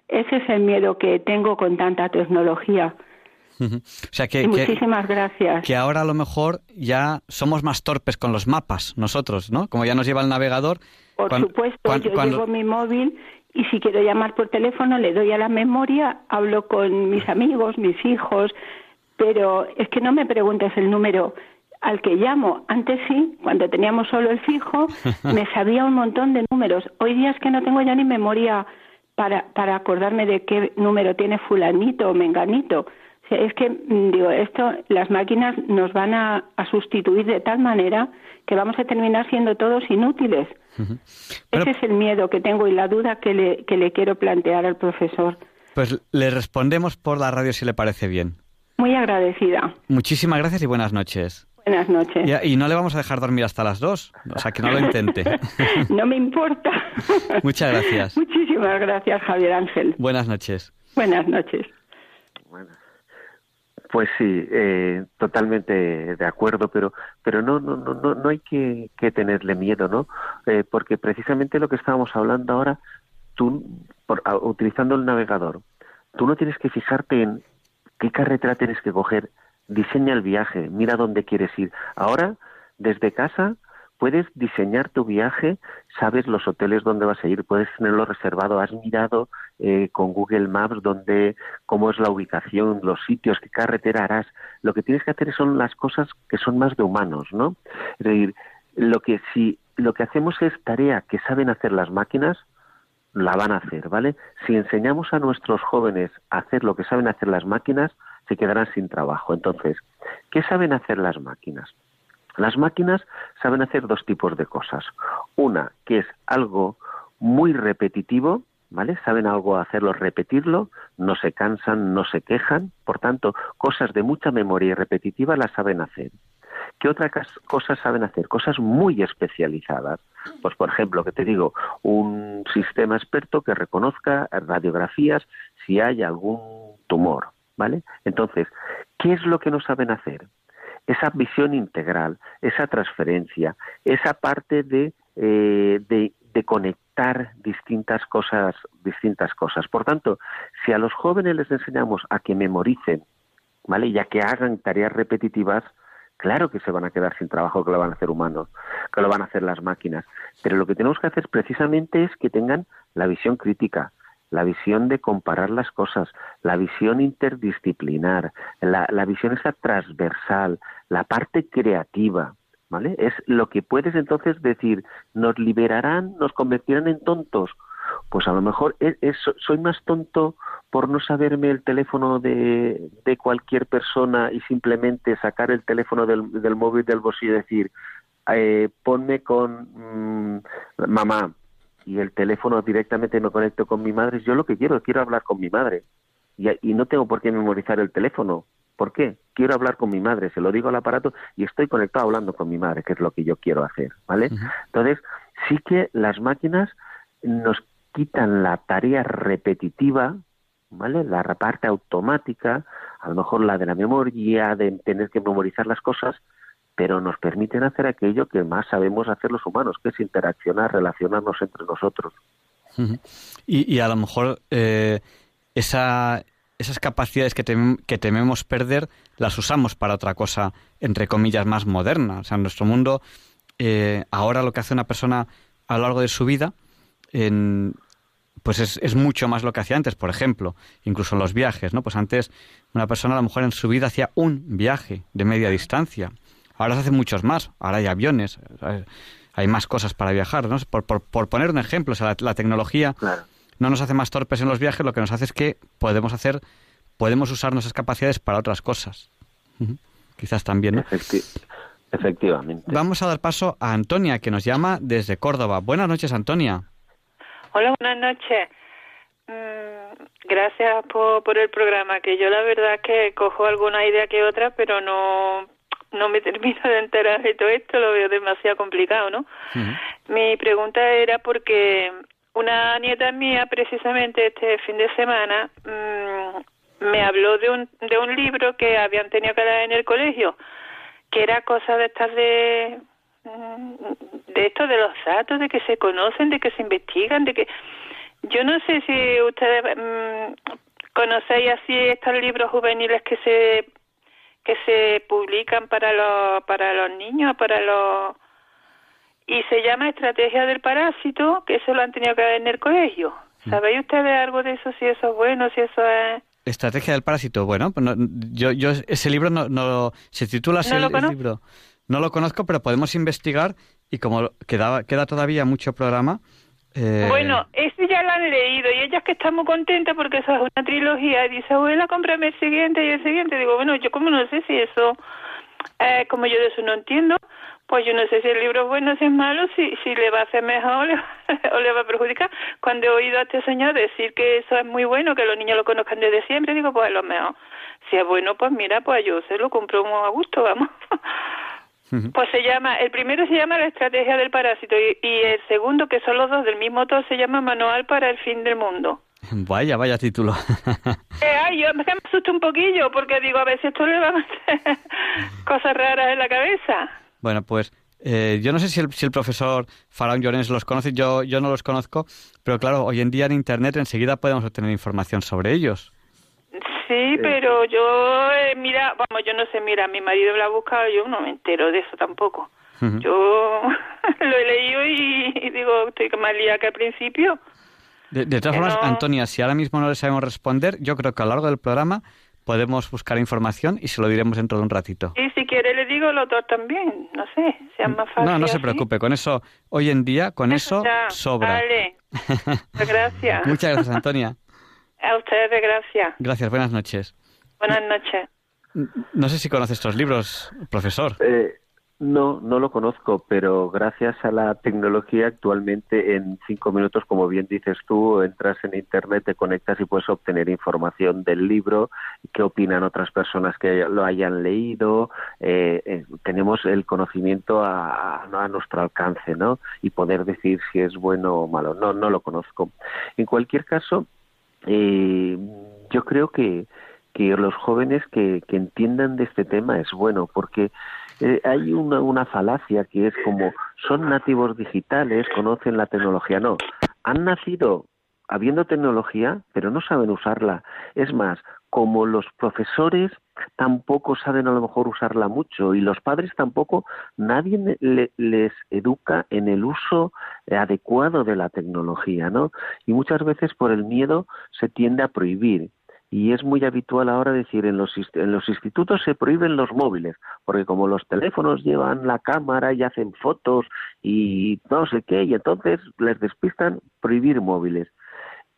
S6: Ese es el miedo que tengo con tanta tecnología.
S1: O sea que,
S6: muchísimas gracias.
S1: Que ahora a lo mejor ya somos más torpes con los mapas nosotros, ¿no? Como ya nos lleva el navegador.
S6: Por supuesto, yo llevo mi móvil y si quiero llamar por teléfono le doy a la memoria, hablo con mis amigos, mis hijos, pero es que no me preguntes el número al que llamo. Antes sí, cuando teníamos solo el fijo, me sabía un montón de números. Hoy día es que no tengo ya ni memoria para, para acordarme de qué número tiene fulanito o menganito. es que, mm, digo, esto, las máquinas nos van a, sustituir de tal manera que vamos a terminar siendo todos inútiles. Ese es el miedo que tengo y la duda que le, que le quiero plantear al profesor.
S1: Pues le respondemos por la radio si le parece bien.
S6: Muy agradecida.
S1: Muchísimas gracias y buenas noches.
S6: Buenas noches.
S1: y no le vamos a dejar dormir hasta las dos, o sea que no lo intente.
S6: no me importa.
S1: Muchas gracias.
S6: Muchísimas gracias, Javier Ángel.
S1: Buenas noches.
S6: Buenas noches.
S3: Pues sí, eh, totalmente de acuerdo, pero pero no no no no hay que, tenerle miedo, ¿no? Eh, porque precisamente lo que estábamos hablando ahora, tú por, utilizando el navegador, tú no tienes que fijarte en qué carretera tienes que coger, diseña el viaje, mira dónde quieres ir. Ahora, desde casa, puedes diseñar tu viaje, sabes los hoteles donde vas a ir, puedes tenerlo reservado, has mirado eh, con Google Maps dónde, cómo es la ubicación, los sitios, qué carretera harás. Lo que tienes que hacer son las cosas que son más de humanos, ¿no? Es decir, lo que si lo que hacemos es tarea que saben hacer las máquinas, la van a hacer, ¿vale? Si enseñamos a nuestros jóvenes a hacer lo que saben hacer las máquinas, se quedarán sin trabajo. Entonces, ¿qué saben hacer las máquinas? Las máquinas saben hacer dos tipos de cosas. Una, que es algo muy repetitivo, ¿vale? Saben algo hacerlo, repetirlo, no se cansan, no se quejan, por tanto, cosas de mucha memoria y repetitiva las saben hacer. ¿Qué otras cosas saben hacer? Cosas muy especializadas. Pues, por ejemplo, que te digo, un sistema experto que reconozca radiografías si hay algún tumor, ¿vale? Entonces, ¿qué es lo que no saben hacer? Esa visión integral, esa transferencia, esa parte de, eh, de, conectar distintas cosas, distintas cosas. Por tanto, si a los jóvenes les enseñamos a que memoricen, ¿vale? Y a que hagan tareas repetitivas, claro que se van a quedar sin trabajo, que lo van a hacer humanos, que lo van a hacer las máquinas. Pero lo que tenemos que hacer precisamente es que tengan la visión crítica, la visión de comparar las cosas, la visión interdisciplinar, la, visión esa transversal, la parte creativa, ¿vale? Es lo que puedes entonces decir, nos liberarán, nos convertirán en tontos. Pues a lo mejor soy más tonto por no saberme el teléfono de, cualquier persona y simplemente sacar el teléfono del, móvil del bolsillo y decir, eh, ponme con mm, mamá, y el teléfono directamente me conecto con mi madre, yo lo que quiero, quiero hablar con mi madre. Y, y no tengo por qué memorizar el teléfono. ¿Por qué? Quiero hablar con mi madre, se lo digo al aparato y estoy conectado hablando con mi madre, que es lo que yo quiero hacer, ¿vale? Entonces, sí que las máquinas nos quitan la tarea repetitiva, ¿vale? La parte automática, a lo mejor la de la memoria, de tener que memorizar las cosas, pero nos permiten hacer aquello que más sabemos hacer los humanos, que es interaccionar, relacionarnos entre nosotros.
S1: y, a lo mejor eh, esa, esas capacidades que, que, tememos perder las usamos para otra cosa, entre comillas, más moderna. O sea, en nuestro mundo, eh, ahora lo que hace una persona a lo largo de su vida, en, pues es, es, mucho más lo que hacía antes, por ejemplo, incluso los viajes, ¿no? Pues antes una persona a lo mejor en su vida hacía un viaje de media distancia Ahora se hacen muchos más, ahora hay aviones, hay más cosas para viajar, ¿no? Por, por, poner un ejemplo, o sea, la, tecnología no nos hace más torpes en los viajes, lo que nos hace es que podemos hacer, podemos usar nuestras capacidades para otras cosas. Quizás también, ¿no?
S3: efectivamente.
S1: Vamos a dar paso a Antonia, que nos llama desde Córdoba. Buenas noches, Antonia.
S7: Hola, buenas noches. Mm, gracias por, por el programa, que yo la verdad que cojo alguna idea que otra, pero no no me termino de enterar de todo esto, lo veo demasiado complicado, ¿no? Mi pregunta era porque una nieta mía, precisamente este fin de semana, mm, me habló de un, de un libro que habían tenido que dar en el colegio, que era cosa de estas de mm, de esto de los datos, de que se conocen, de que se investigan, de que yo no sé si ustedes mm, conocéis así estos libros juveniles que se que se publican para los para los niños, para los y se llama Estrategia del Parásito, que eso lo han tenido que ver en el colegio. Mm. ¿Sabéis ustedes algo de eso? Si eso es bueno, si eso es...
S1: Estrategia del Parásito, bueno, pues yo, yo ese libro no, no se titula el, libro. No lo conozco, pero podemos investigar y como queda, queda todavía mucho programa,
S7: eh... Bueno, ese ya lo han leído y ella es que está muy contenta porque eso es una trilogía. Y dice, abuela, cómprame el siguiente y el siguiente. Digo, bueno, yo como no sé si eso, eh, como yo de eso no entiendo, pues yo no sé si el libro es bueno, si es malo, si, si le va a hacer mejor o le, va a perjudicar. Cuando he oído a este señor decir que eso es muy bueno, que los niños lo conozcan desde siempre, digo, pues es lo mejor. Si es bueno, pues mira, pues yo se lo compro a gusto, vamos. Pues se llama, el primero se llama La estrategia del parásito y, el segundo, que son los dos del mismo autor, se llama Manual para el fin del mundo.
S1: Vaya, vaya título.
S7: eh, ay, yo me asusto un poquillo porque digo, a ver si esto le va a meter cosas raras en la cabeza.
S1: Bueno, pues eh, yo no sé si el, si el profesor Faraón Llorens los conoce, yo, yo no los conozco, pero claro, hoy en día en Internet enseguida podemos obtener información sobre ellos.
S7: Sí, pero yo, eh, mira, vamos, yo no sé, mira, mi marido lo ha buscado, yo no me entero de eso tampoco. Yo lo he leído y, digo, estoy más lía que al principio.
S1: De, todas formas, Antonia, si ahora mismo no le sabemos responder, yo creo que a lo largo del programa podemos buscar información y se lo diremos dentro de un ratito.
S7: Y si quiere le digo el otro también, no sé, sea más fácil.
S1: No, no se preocupe, con eso, hoy en día, con eso sobra.
S7: Vale, gracias.
S1: Muchas gracias, Antonia.
S7: A ustedes, gracias.
S1: Gracias, buenas noches.
S7: Buenas noches.
S1: No sé si conoce estos libros, profesor.
S3: Eh, no, no lo conozco, pero gracias a la tecnología actualmente en cinco minutos, como bien dices tú, entras en Internet, te conectas y puedes obtener información del libro, qué opinan otras personas que lo hayan leído, eh, eh, tenemos el conocimiento a, a, nuestro alcance, ¿no? Y poder decir si es bueno o malo. No, no lo conozco. En cualquier caso, eh, yo creo que, que los jóvenes que, que entiendan de este tema es bueno, porque eh, hay una, una falacia que es como son nativos digitales, conocen la tecnología. No, han nacido habiendo tecnología, pero no saben usarla. Es más, como los profesores tampoco saben a lo mejor usarla mucho y los padres tampoco, nadie les educa en el uso adecuado de la tecnología, ¿no? Y muchas veces por el miedo se tiende a prohibir. Y es muy habitual ahora decir en los, en los institutos se prohíben los móviles, porque como los teléfonos llevan la cámara y hacen fotos y no sé qué, y entonces les despistan prohibir móviles.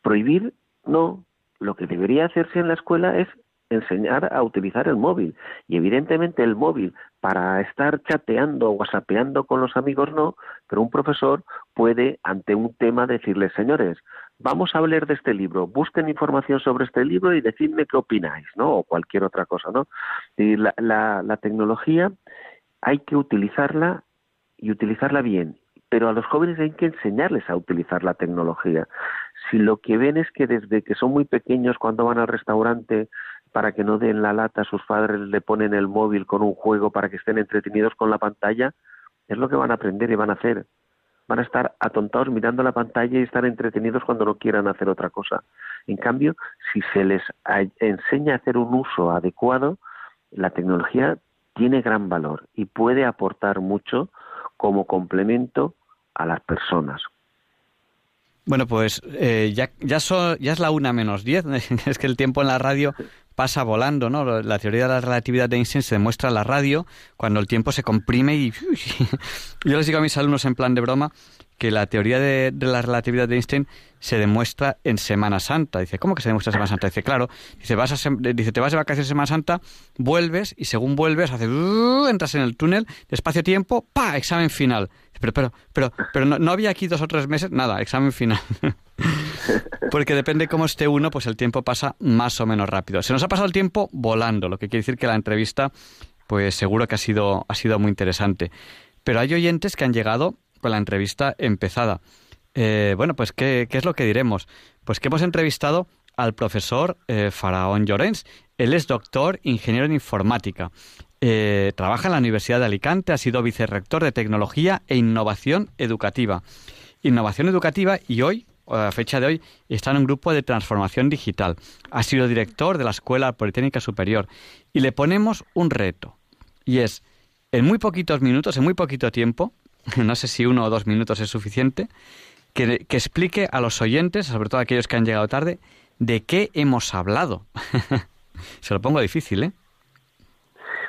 S3: Prohibir no, lo que debería hacerse en la escuela es enseñar a utilizar el móvil. Y evidentemente el móvil para estar chateando o whatsappeando con los amigos no, pero un profesor puede ante un tema decirles, señores, vamos a hablar de este libro, busquen información sobre este libro y decidme qué opináis, ¿no? O cualquier otra cosa, ¿no? Y la, la, la tecnología hay que utilizarla y utilizarla bien, pero a los jóvenes hay que enseñarles a utilizar la tecnología. Si lo que ven es que desde que son muy pequeños, cuando van al restaurante, para que no den la lata, sus padres le ponen el móvil con un juego para que estén entretenidos con la pantalla, es lo que van a aprender y van a hacer. Van a estar atontados mirando la pantalla y estar entretenidos cuando no quieran hacer otra cosa. En cambio, si se les enseña a hacer un uso adecuado, la tecnología tiene gran valor y puede aportar mucho como complemento a las personas.
S1: Bueno, pues eh, ya, ya, ya es la una menos diez. es que el tiempo en la radio pasa volando, ¿no? La teoría de la relatividad de Einstein se demuestra en la radio cuando el tiempo se comprime y... Yo les digo a mis alumnos en plan de broma que la teoría de, la relatividad de Einstein se demuestra en Semana Santa. Dice, ¿cómo que se demuestra en Semana Santa? Dice, claro, dice, vas a, dice, te vas de vacaciones Semana Santa, vuelves y según vuelves, hace, entras en el túnel, espacio-tiempo, pa, examen final. Pero, pero, pero, pero no, había aquí dos o tres meses, nada, examen final. Porque depende cómo esté uno, pues el tiempo pasa más o menos rápido. Se nos ha pasado el tiempo volando, lo que quiere decir que la entrevista, pues seguro que ha sido, ha sido muy interesante. Pero hay oyentes que han llegado con la entrevista empezada. Eh, bueno, pues ¿qué, es lo que diremos? Pues que hemos entrevistado al profesor eh, Faraón Llorens. Él es doctor, ingeniero en informática. Eh, trabaja en la Universidad de Alicante, ha sido vicerrector de Tecnología e Innovación Educativa. Innovación Educativa y hoy, a fecha de hoy, está en un grupo de transformación digital. Ha sido director de la Escuela Politécnica Superior. Y le ponemos un reto. Y es, en muy poquitos minutos, en muy poquito tiempo, no sé si uno o dos minutos es suficiente, que, explique a los oyentes, sobre todo a aquellos que han llegado tarde, de qué hemos hablado. Se lo pongo difícil, ¿eh?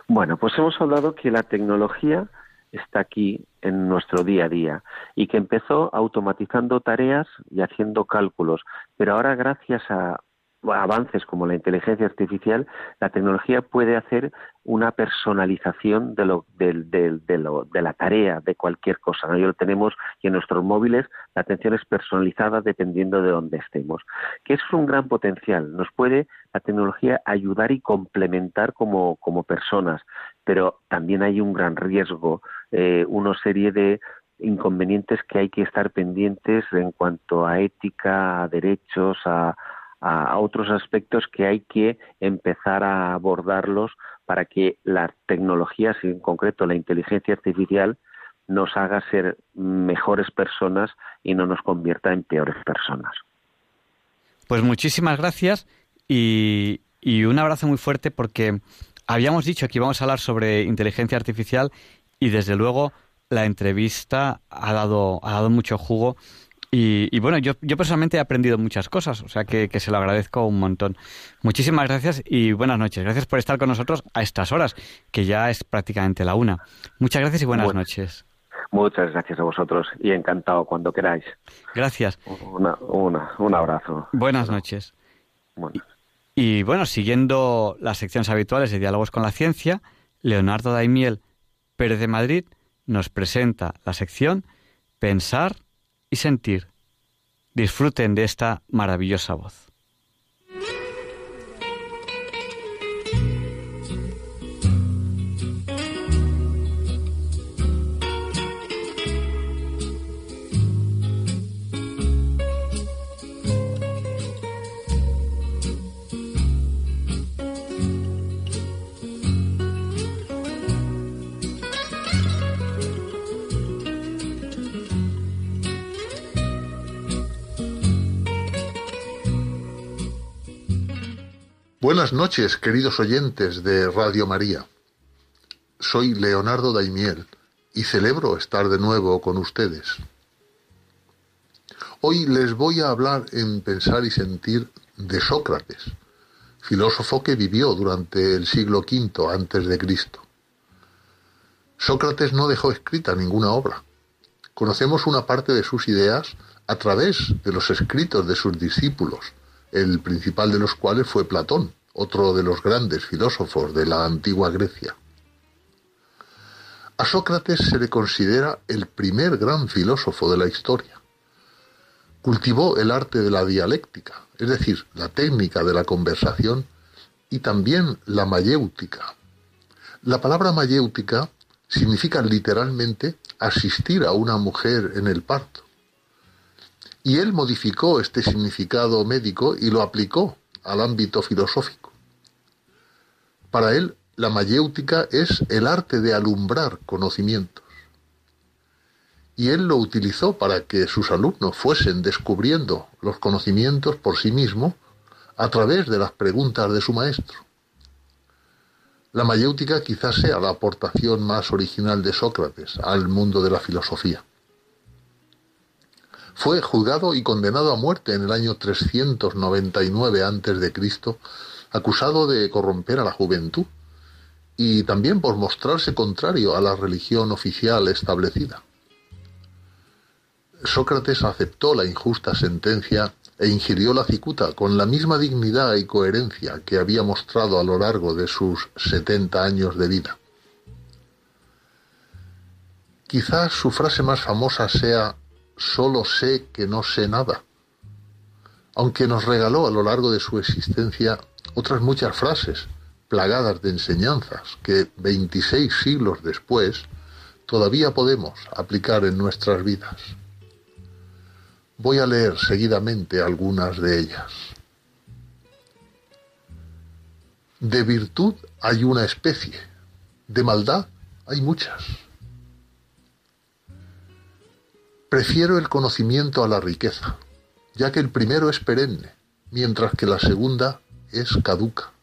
S3: Bueno, pues hemos hablado que la tecnología está aquí en nuestro día a día y que empezó automatizando tareas y haciendo cálculos, pero ahora gracias a avances como la inteligencia artificial, la tecnología puede hacer una personalización de, lo, de, la tarea, de cualquier cosa. ¿no? lo tenemos y en nuestros móviles la atención es personalizada dependiendo de dónde estemos. Que eso es un gran potencial. Nos puede la tecnología ayudar y complementar como, como personas, pero también hay un gran riesgo, eh, una serie de inconvenientes que hay que estar pendientes en cuanto a ética, a derechos, a, a, otros aspectos que hay que empezar a abordarlos para que las tecnologías, y en concreto la inteligencia artificial, nos haga ser mejores personas y no nos convierta en peores personas.
S1: Pues muchísimas gracias y, y un abrazo muy fuerte porque habíamos dicho que íbamos a hablar sobre inteligencia artificial y desde luego la entrevista ha dado, ha dado mucho jugo y, bueno, yo, yo personalmente he aprendido muchas cosas, o sea que, se lo agradezco un montón. Muchísimas gracias y buenas noches. Gracias por estar con nosotros a estas horas, que ya es prácticamente la una. Muchas gracias y buenas noches.
S3: Muchas gracias a vosotros y encantado cuando queráis.
S1: Gracias.
S3: Una, una, un abrazo.
S1: Buenas noches. Y, y bueno, siguiendo las secciones habituales de Diálogos con la Ciencia, Leonardo Daimiel Pérez de Madrid nos presenta la sección Pensar y sentir. Disfruten de esta maravillosa voz.
S8: Buenas noches, queridos oyentes de Radio María. Soy Leonardo Daimiel y celebro estar de nuevo con ustedes. Hoy les voy a hablar en Pensar y Sentir de Sócrates, filósofo que vivió durante el siglo V antes de Cristo. Sócrates no dejó escrita ninguna obra. Conocemos una parte de sus ideas a través de los escritos de sus discípulos, el principal de los cuales fue Platón, otro de los grandes filósofos de la antigua Grecia. A Sócrates se le considera el primer gran filósofo de la historia. Cultivó el arte de la dialéctica, es decir, la técnica de la conversación y también la mayéutica. La palabra mayéutica significa literalmente asistir a una mujer en el parto. Y él modificó este significado médico y lo aplicó al ámbito filosófico. Para él, la mayéutica es el arte de alumbrar conocimientos. Y él lo utilizó para que sus alumnos fuesen descubriendo los conocimientos por sí mismos a través de las preguntas de su maestro. La mayéutica quizás sea la aportación más original de Sócrates al mundo de la filosofía. Fue juzgado y condenado a muerte en el año 399 a.C., acusado de corromper a la juventud y también por mostrarse contrario a la religión oficial establecida. Sócrates aceptó la injusta sentencia e ingirió la cicuta con la misma dignidad y coherencia que había mostrado a lo largo de sus setenta años de vida. Quizás su frase más famosa sea solo sé que no sé nada, aunque nos regaló a lo largo de su existencia otras muchas frases plagadas de enseñanzas que 26 siglos después todavía podemos aplicar en nuestras vidas. Voy a leer seguidamente algunas de ellas. De virtud hay una especie, de maldad hay muchas. Prefiero el conocimiento a la riqueza, ya que el primero es perenne, mientras que la segunda es caduca.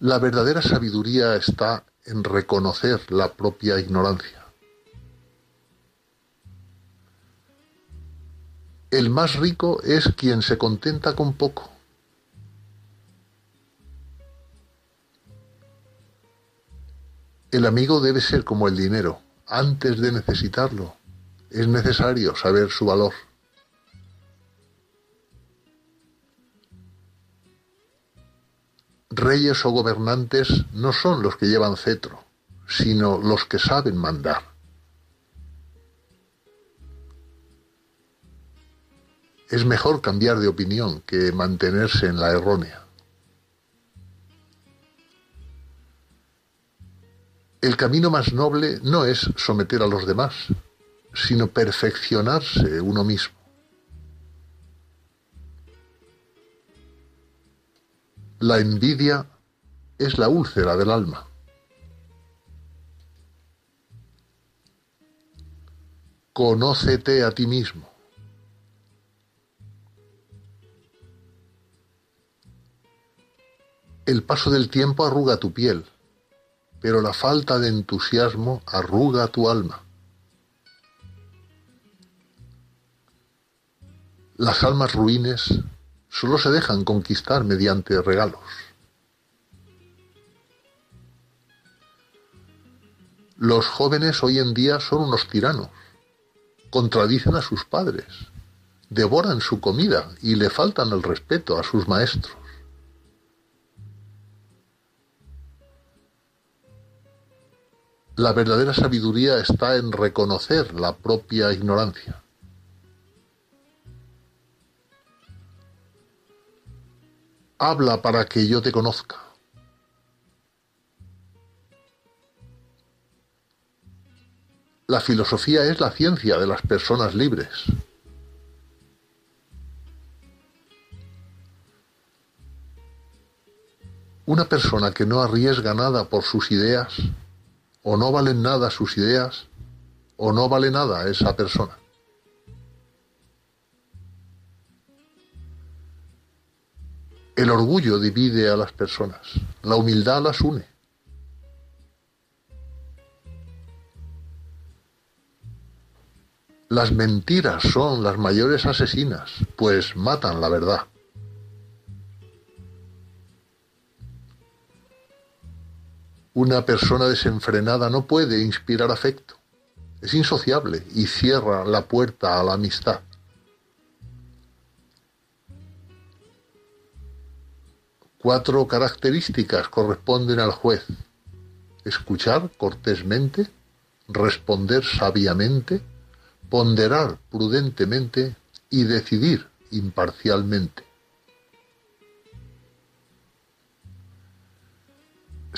S8: La verdadera sabiduría está en reconocer la propia ignorancia. El más rico es quien se contenta con poco. El amigo debe ser como el dinero. Antes de necesitarlo, es necesario saber su valor. Reyes o gobernantes no son los que llevan cetro, sino los que saben mandar. Es mejor cambiar de opinión que mantenerse en la errónea. El camino más noble no es someter a los demás, sino perfeccionarse uno mismo. La envidia es la úlcera del alma. Conócete a ti mismo. El paso del tiempo arruga tu piel, pero la falta de entusiasmo arruga tu alma. Las almas ruines solo se dejan conquistar mediante regalos. Los jóvenes hoy en día son unos tiranos, contradicen a sus padres, devoran su comida y le faltan el respeto a sus maestros. La verdadera sabiduría está en reconocer la propia ignorancia. Habla para que yo te conozca. La filosofía es la ciencia de las personas libres. Una persona que no arriesga nada por sus ideas o no valen nada sus ideas, o no vale nada esa persona. El orgullo divide a las personas, la humildad las une. Las mentiras son las mayores asesinas, pues matan la verdad. Una persona desenfrenada no puede inspirar afecto. Es insociable y cierra la puerta a la amistad. Cuatro características corresponden al juez. Escuchar cortésmente, responder sabiamente, ponderar prudentemente y decidir imparcialmente.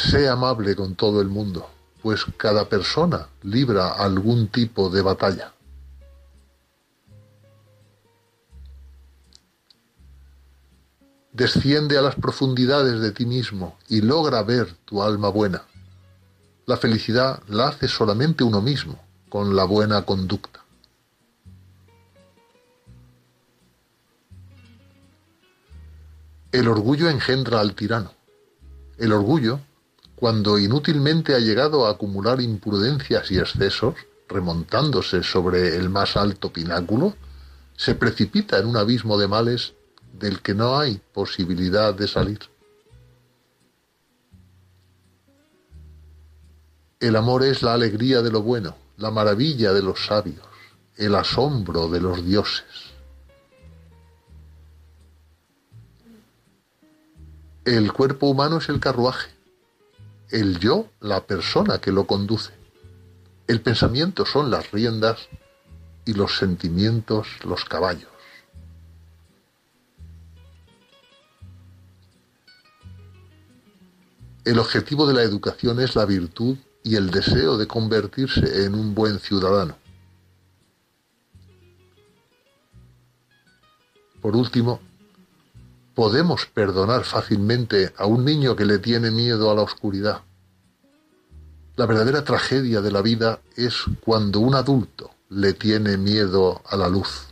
S8: Sé amable con todo el mundo, pues cada persona libra algún tipo de batalla. Desciende a las profundidades de ti mismo y logra ver tu alma buena. La felicidad la hace solamente uno mismo, con la buena conducta. El orgullo engendra al tirano. El orgullo, cuando inútilmente ha llegado a acumular imprudencias y excesos, remontándose sobre el más alto pináculo, se precipita en un abismo de males del que no hay posibilidad de salir. El amor es la alegría de lo bueno, la maravilla de los sabios, el asombro de los dioses. El cuerpo humano es el carruaje, el yo la persona que lo conduce. El pensamiento son las riendas y los sentimientos los caballos. El objetivo de la educación es la virtud y el deseo de convertirse en un buen ciudadano. Por último, podemos perdonar fácilmente a un niño que le tiene miedo a la oscuridad. La verdadera tragedia de la vida es cuando un adulto le tiene miedo a la luz.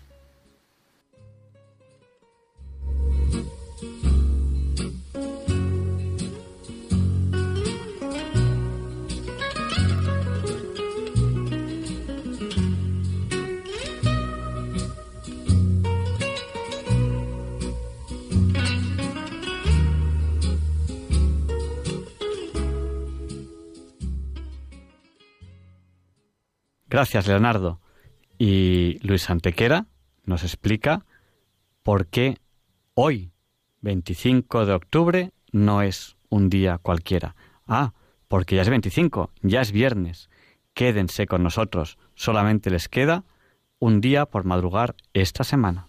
S1: Gracias, Leonardo. Y Luis Antequera nos explica por qué hoy, 25 de octubre, no es un día cualquiera. Ah, porque ya es 25, ya es viernes. Quédense con nosotros. Solamente les queda un día por madrugar esta semana.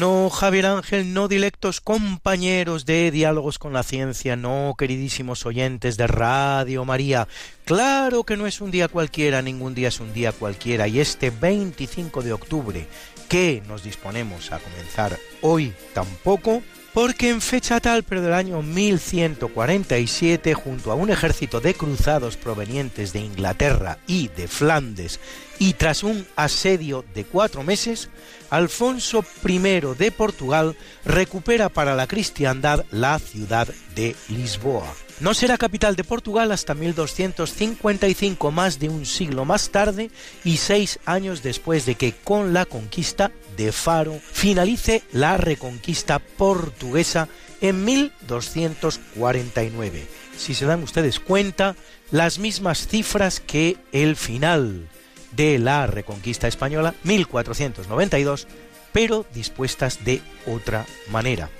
S9: No, Javier Ángel, no directos compañeros de Diálogos con la Ciencia, no, queridísimos oyentes de Radio María. Claro que no es un día cualquiera, ningún día es un día cualquiera. Y este 25 de octubre, que nos disponemos a comenzar hoy tampoco, porque en fecha tal, pero del año 1147, junto a un ejército de cruzados provenientes de Inglaterra y de Flandes, y tras un asedio de cuatro meses, Alfonso I de Portugal recupera para la cristiandad la ciudad de Lisboa. No será capital de Portugal hasta 1255, más de un siglo más tarde y seis años después de que con la conquista de Faro finalice la reconquista portuguesa en 1249. Si se dan ustedes cuenta, las mismas cifras que el final de la reconquista española, 1492, pero dispuestas de otra manera.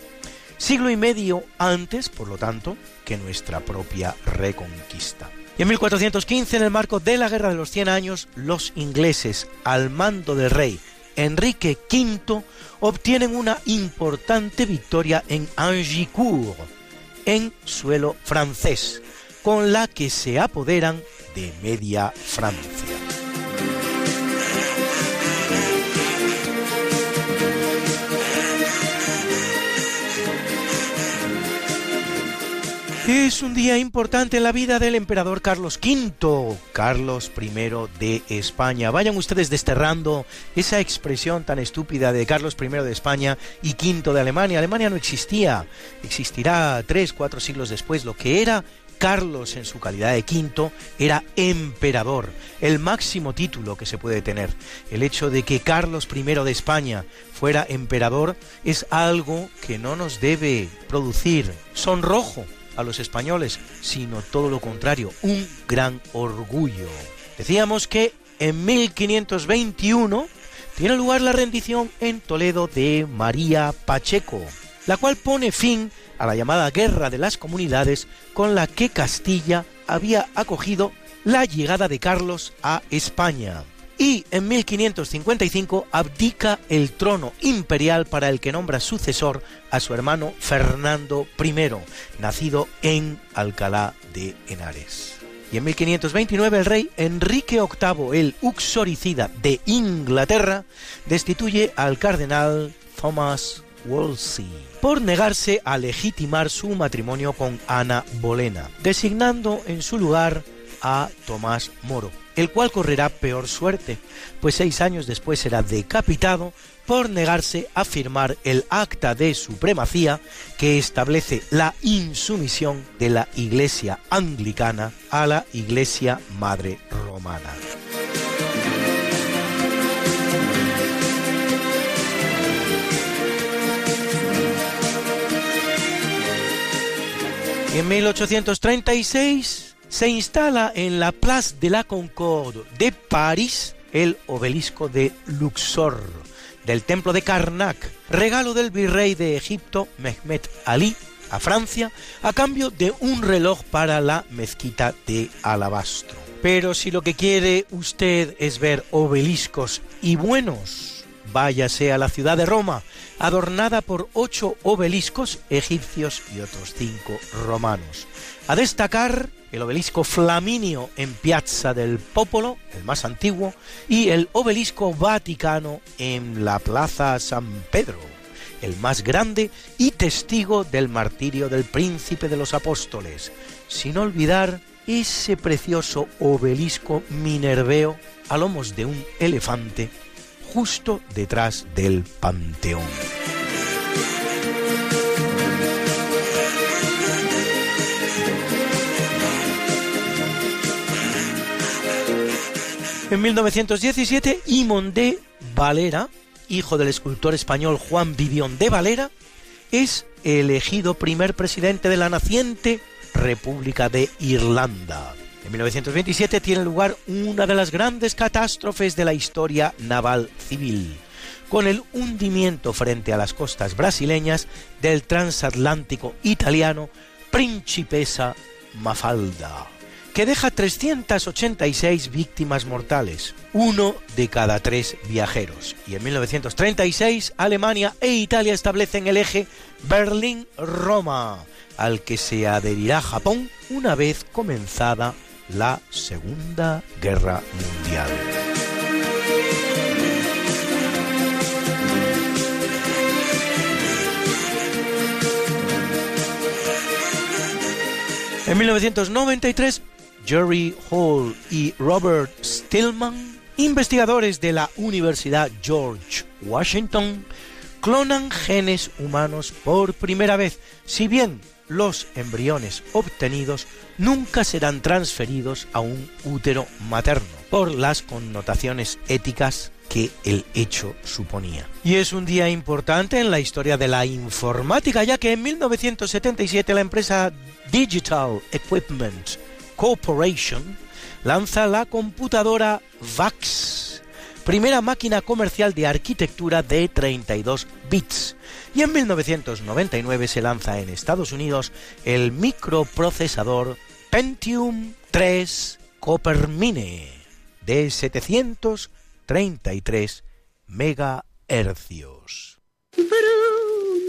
S9: Siglo y medio antes, por lo tanto, que nuestra propia reconquista. Y en 1415, en el marco de la Guerra de los Cien Años, los ingleses, al mando del rey Enrique V, obtienen una importante victoria en Angicourt, en suelo francés, con la que se apoderan de media Francia. Es un día importante en la vida del emperador Carlos V, Carlos I de España. Vayan ustedes desterrando esa expresión tan estúpida de Carlos I de España y V de Alemania. Alemania no existía, existirá tres, cuatro siglos después. Lo que era Carlos en su calidad de quinto era emperador, el máximo título que se puede tener. El hecho de que Carlos I de España fuera emperador es algo que no nos debe producir sonrojo a los españoles, sino todo lo contrario, un gran orgullo. Decíamos que en 1521 tiene lugar la rendición en Toledo de María Pacheco, la cual pone fin a la llamada Guerra de las Comunidades con la que Castilla había acogido la llegada de Carlos a España. Y en 1555 abdica el trono imperial para el que nombra sucesor a su hermano Fernando I, nacido en Alcalá de Henares. Y en 1529 el rey Enrique VIII, el uxoricida de Inglaterra, destituye al cardenal Thomas Wolsey por negarse a legitimar su matrimonio con Ana Bolena, designando en su lugar a Tomás Moro, el cual correrá peor suerte, pues seis años después será decapitado por negarse a firmar el acta de supremacía que establece la insumisión de la Iglesia anglicana a la Iglesia Madre Romana. En 1836 se instala en la Place de la Concorde de París el obelisco de Luxor del templo de Karnak, regalo del virrey de Egipto Mehmet Ali a Francia a cambio de un reloj para la mezquita de Alabastro. Pero si lo que quiere usted es ver obeliscos y buenos, váyase a la ciudad de Roma, adornada por ocho obeliscos egipcios y otros cinco romanos. A destacar el obelisco Flaminio en Piazza del Popolo, el más antiguo, y el obelisco Vaticano en la Plaza San Pedro, el más grande y testigo del martirio del príncipe de los apóstoles, sin olvidar ese precioso obelisco minerveo a lomos de un elefante justo detrás del Panteón. En 1917, Imón de Valera, hijo del escultor español Juan Vivión de Valera, es elegido primer presidente de la naciente República de Irlanda. En 1927 tiene lugar una de las grandes catástrofes de la historia naval civil, con el hundimiento frente a las costas brasileñas del transatlántico italiano Principesa Mafalda, que deja 386 víctimas mortales, uno de cada tres viajeros. Y en 1936 Alemania e Italia establecen el eje Berlín-Roma, al que se adherirá Japón una vez comenzada la Segunda Guerra Mundial. En 1993, Jerry Hall y Robert Stillman, investigadores de la Universidad George Washington, clonan genes humanos por primera vez, si bien los embriones obtenidos nunca serán transferidos a un útero materno por las connotaciones éticas que el hecho suponía. Y es un día importante en la historia de la informática, ya que en 1977 la empresa Digital Equipment Corporation lanza la computadora VAX, primera máquina comercial de arquitectura de 32 bits y en 1999 se lanza en Estados Unidos el microprocesador Pentium 3 Coppermine de 733 megahercios.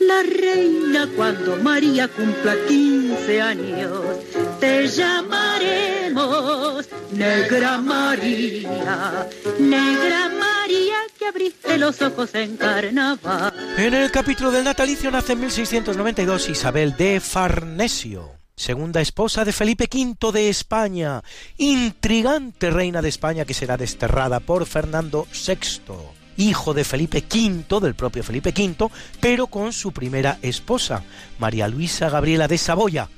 S10: la reina cuando María cumpla 15 años. Te llamaremos Negra María, Negra María que abriste los ojos en carnaval.
S9: En el capítulo del natalicio nace en 1692 Isabel de Farnesio, segunda esposa de Felipe V de España, intrigante reina de España que será desterrada por Fernando VI, hijo de Felipe V, del propio Felipe V, pero con su primera esposa, María Luisa Gabriela de Saboya,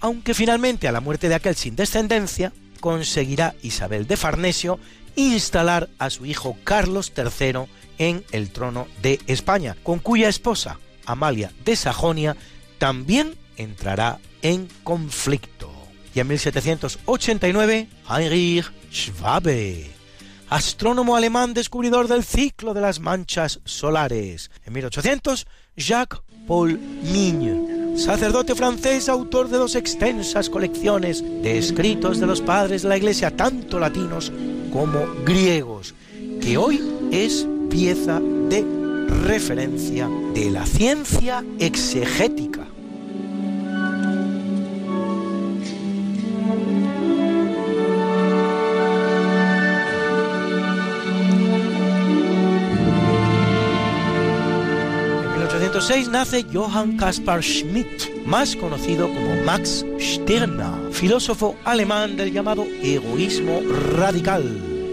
S9: aunque finalmente a la muerte de aquel sin descendencia, conseguirá Isabel de Farnesio instalar a su hijo Carlos III en el trono de España, con cuya esposa, Amalia de Sajonia, también entrará en conflicto. Y en 1789, Heinrich Schwabe, astrónomo alemán descubridor del ciclo de las manchas solares. En 1800, Jacques Paul Migne, sacerdote francés, autor de dos extensas colecciones de escritos de los padres de la Iglesia, tanto latinos como griegos, que hoy es pieza de referencia de la ciencia exegética. En 1806 nace Johann Caspar Schmidt, más conocido como Max Stirner, filósofo alemán del llamado egoísmo radical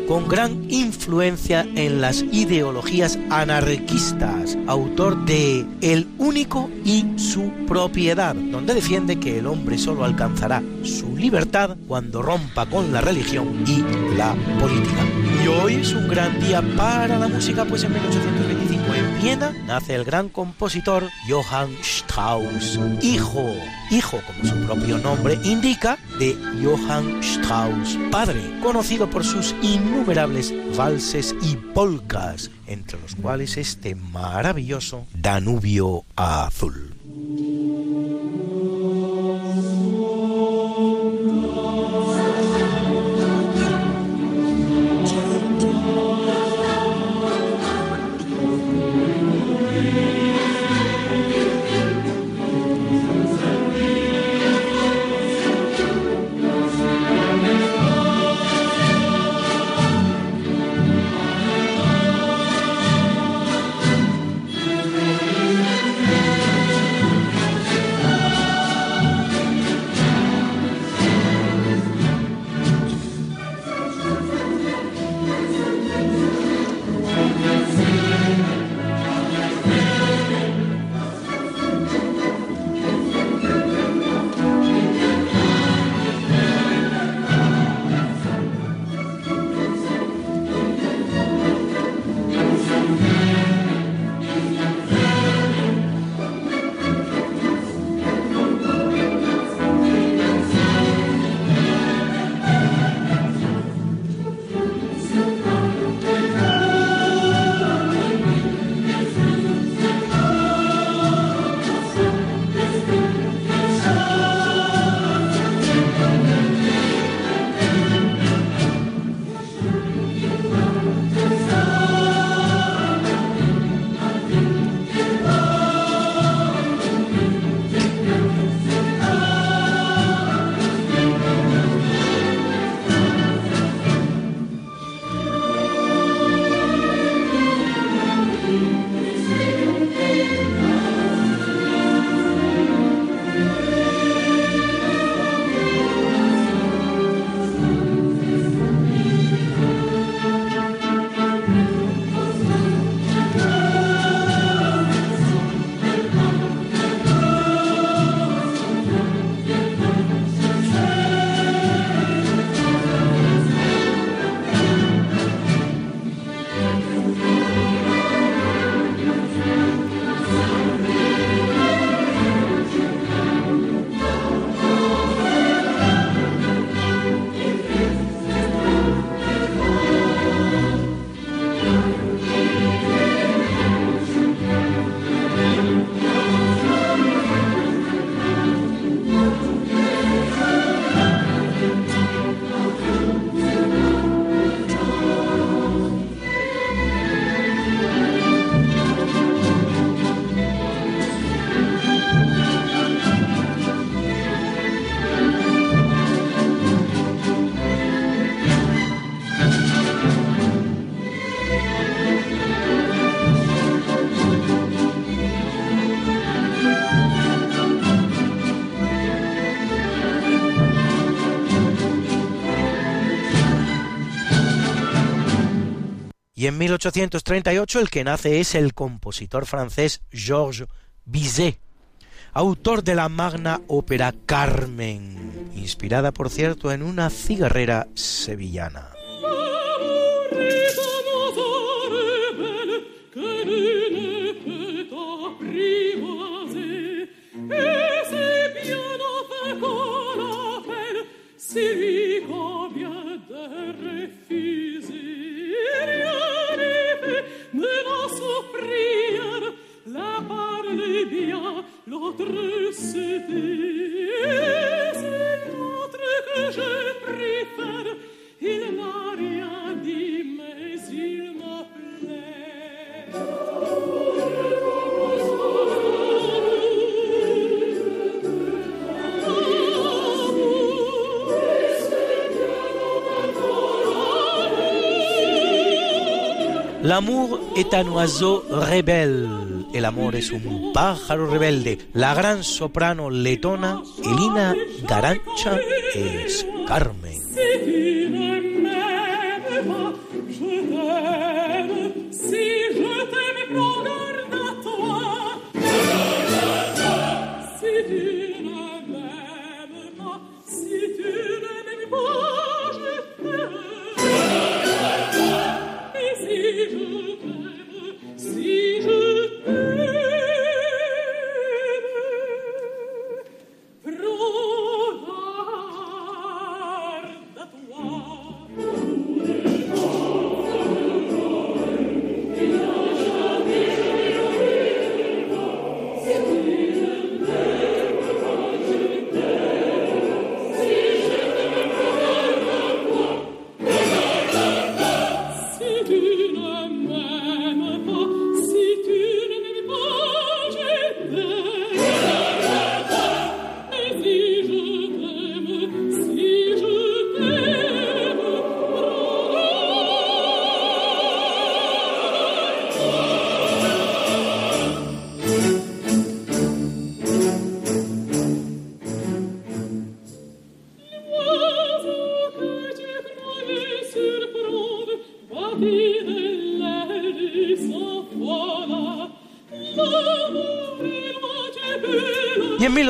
S9: con gran influencia en las ideologías anarquistas, autor de El único y su propiedad, donde defiende que el hombre solo alcanzará su libertad cuando rompa con la religión y la política. Hoy es un gran día para la música, pues en 1825 en Viena nace el gran compositor Johann Strauss, hijo, hijo como su propio nombre indica, de Johann Strauss, padre, conocido por sus innumerables valses y polcas, entre los cuales este maravilloso Danubio Azul. Y en 1838 el que nace es el compositor francés Georges Bizet, autor de la magna ópera Carmen, inspirada por cierto en una cigarrera sevillana.
S11: La parle bien, l'autre c'était, c'est l'autre que je préfère, il n'a rien dit, mais il m'appelait.
S9: L'amour est un oiseau rebelle. El amor es un pájaro rebelde. La gran soprano letona Elina Garancha es Carmen.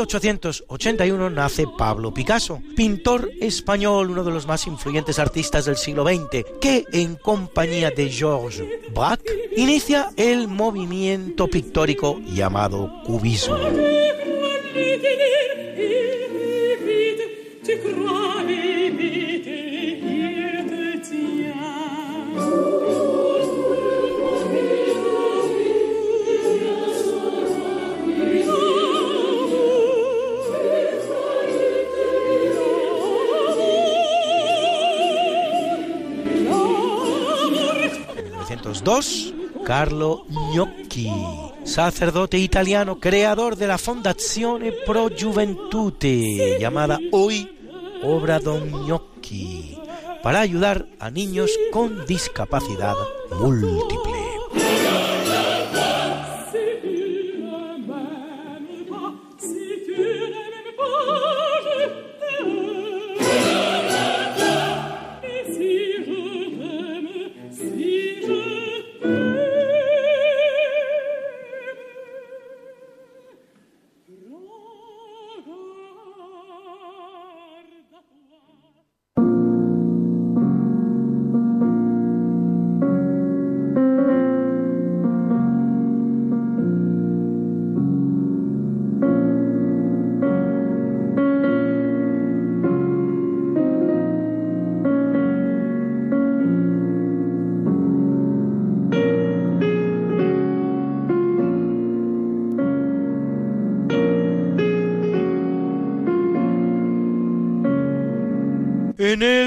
S9: 1881 nace Pablo Picasso, pintor español, uno de los más influyentes artistas del siglo XX, que en compañía de Georges Braque inicia el movimiento pictórico llamado cubismo. Carlo Gnocchi, sacerdote italiano, creador de la Fondazione Pro Gioventute, llamada hoy Obra Don Gnocchi, para ayudar a niños con discapacidad múltiple.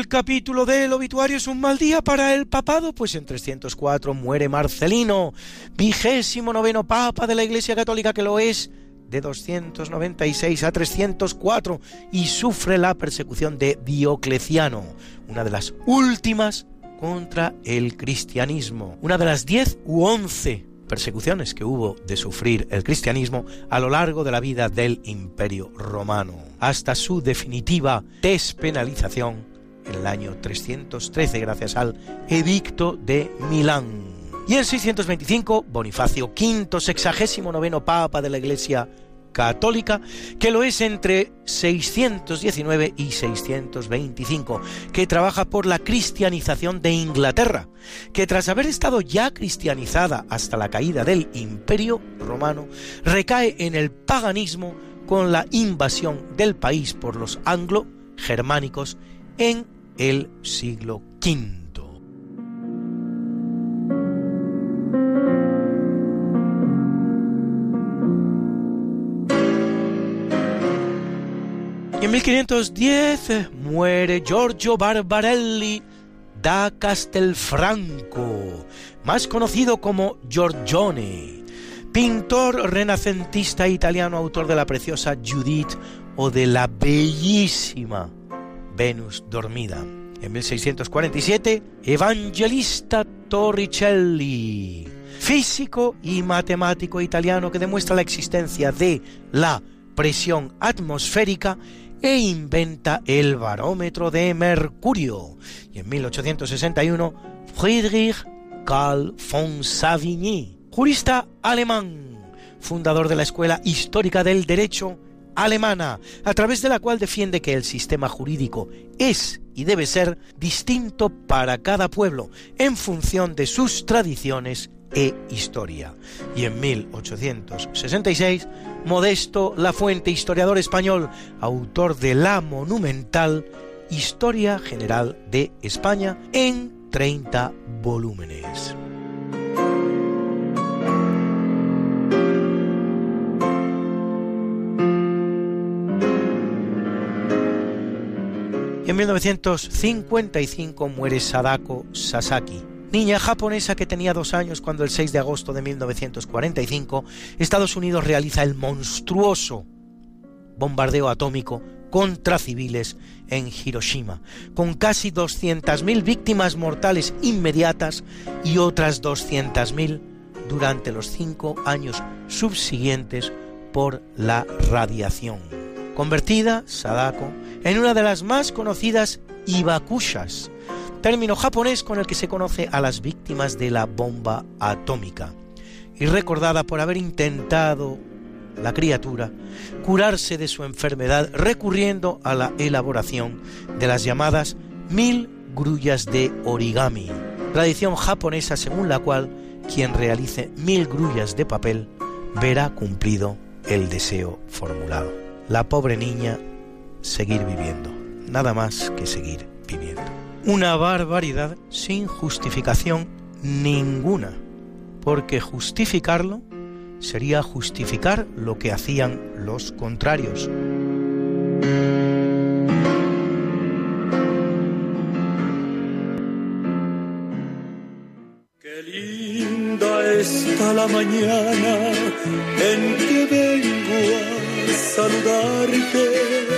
S9: Capítulo del obituario es un mal día para el papado, pues en 304 muere Marcelino, vigésimo noveno papa de la Iglesia Católica que lo es de 296 a 304 y sufre la persecución de Diocleciano, una de las últimas contra el cristianismo, una de las 10 u 11 persecuciones que hubo de sufrir el cristianismo a lo largo de la vida del Imperio Romano, hasta su definitiva despenalización en el año 313 gracias al Edicto de Milán. Y en 625, Bonifacio V, sexagésimo noveno Papa de la Iglesia católica, que lo es entre 619 y 625, que trabaja por la cristianización de Inglaterra, que tras haber estado ya cristianizada hasta la caída del Imperio romano, recae en el paganismo con la invasión del país por los anglo-germánicos en el siglo V. En 1510 muere Giorgio Barbarelli da Castelfranco, más conocido como Giorgione, pintor renacentista italiano, autor de la preciosa Judith o de la bellísima Venus dormida. En 1647, Evangelista Torricelli, físico y matemático italiano que demuestra la existencia de la presión atmosférica e inventa el barómetro de mercurio. Y en 1861, Friedrich Karl von Savigny, jurista alemán, fundador de la Escuela Histórica del Derecho alemana, a través de la cual defiende que el sistema jurídico es y debe ser distinto para cada pueblo en función de sus tradiciones e historia. Y en 1866, Modesto La Fuente, historiador español, autor de la monumental Historia General de España en 30 volúmenes. En 1955 muere Sadako Sasaki, niña japonesa que tenía dos años cuando el 6 de agosto de 1945 Estados Unidos realiza el monstruoso bombardeo atómico contra civiles en Hiroshima, con casi 200.000 víctimas mortales inmediatas y otras 200.000 durante los cinco años subsiguientes por la radiación. Convertida, Sadako, en una de las más conocidas ibakushas, término japonés con el que se conoce a las víctimas de la bomba atómica, y recordada por haber intentado la criatura curarse de su enfermedad recurriendo a la elaboración de las llamadas mil grullas de origami, tradición japonesa según la cual quien realice mil grullas de papel verá cumplido el deseo formulado. La pobre niña seguir viviendo, nada más que seguir viviendo. Una barbaridad sin justificación ninguna, porque justificarlo sería justificar lo que hacían los contrarios.
S12: Qué linda está la mañana en que vengo a saludarte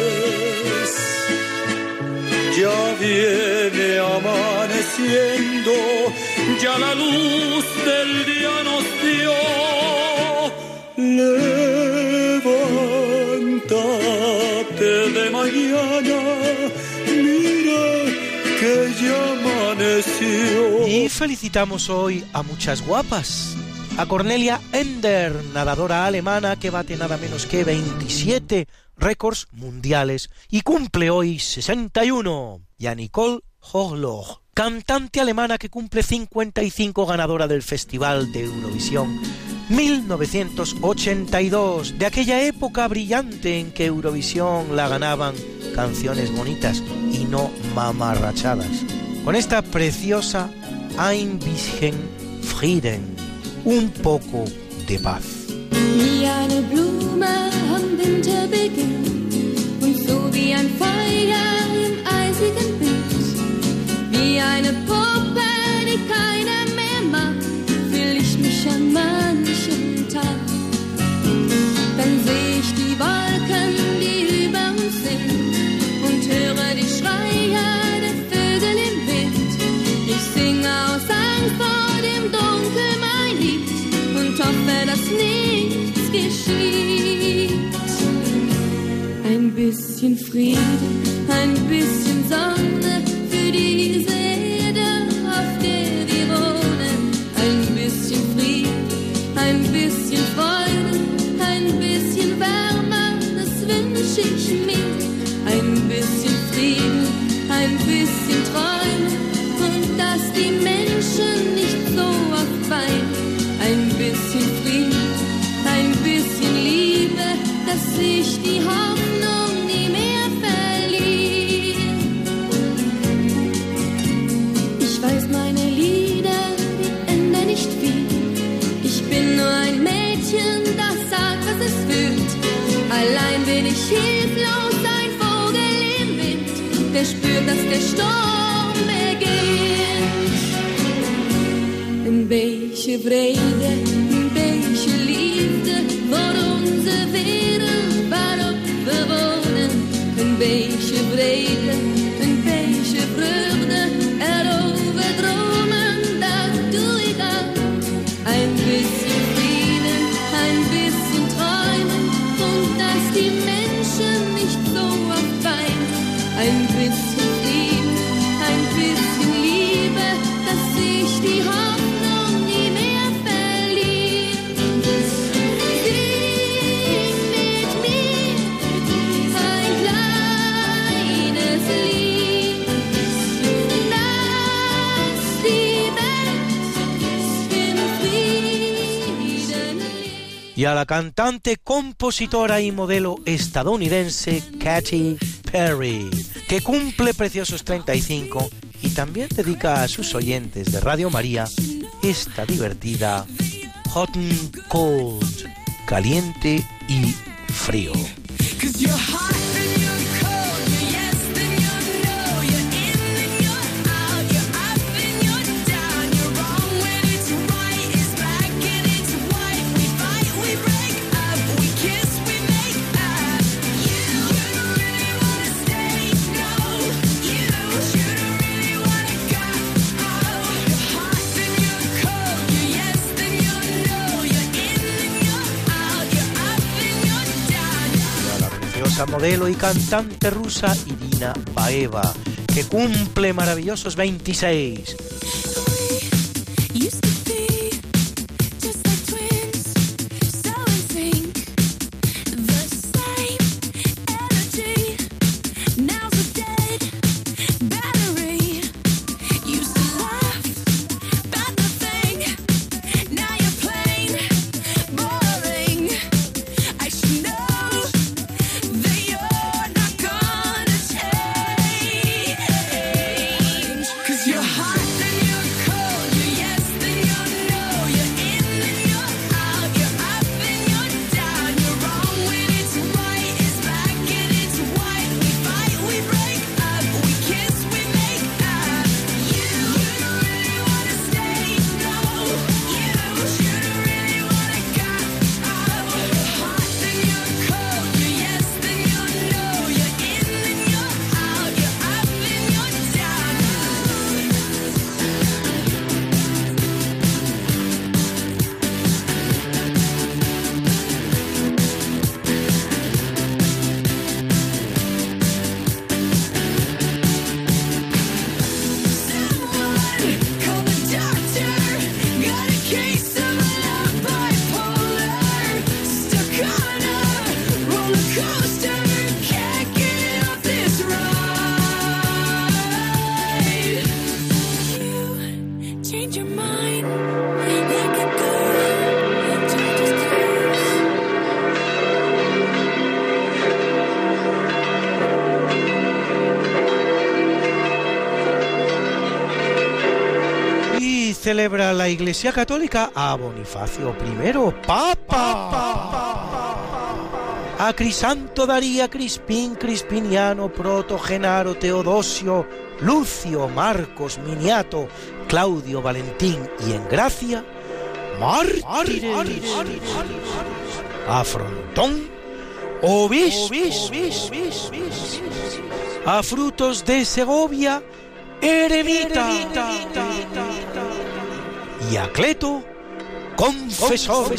S12: ya viene amaneciendo, ya la luz del día nos dio. Levántate de mañana, mira que ya amaneció.
S9: Y felicitamos hoy a muchas guapas. A Cornelia Ender, nadadora alemana que bate nada menos que 27 récords mundiales y cumple hoy 61. Y a Nicole Horloch, cantante alemana que cumple 55 ganadora del Festival de Eurovisión 1982, de aquella época brillante en que Eurovisión la ganaban canciones bonitas y no mamarrachadas. Con esta preciosa Ein bisschen Frieden, un poco de paz.
S13: Wie eine Blume am Winterbeginn und so wie ein Feuer im eisigen Wind, wie eine Puppe, bisschen Frieden, ein bisschen Sonne. hilflos ein Vogel im Wind, der spürt, dass der Sturm beginnt. Een beetje vrede, een beetje liefde voor onze wereld waarop we wonen. Een beetje vrede.
S14: y a la cantante, compositora y modelo estadounidense Katy Perry, que cumple preciosos 35 y también dedica a sus oyentes de Radio María esta divertida Hot and Cold, caliente y frío. la modelo y cantante rusa Irina Baeva, que cumple maravillosos 26. celebra la Iglesia Católica a Bonifacio I, Papa. A Crisanto Daría, Crispín, Crispiniano, Proto, Genaro, Teodosio, Lucio, Marcos, Miniato, Claudio, Valentín y en Gracia, mártires, a Frontón, obispo, a Frutos de Segovia, eremita y Acleto, confesor.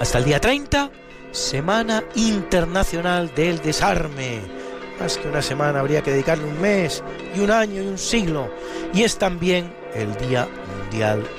S14: Hasta el día 30,
S9: Semana Internacional del Desarme. Más que una semana habría que dedicarle un mes y un año y un siglo. Y es también el Día Mundial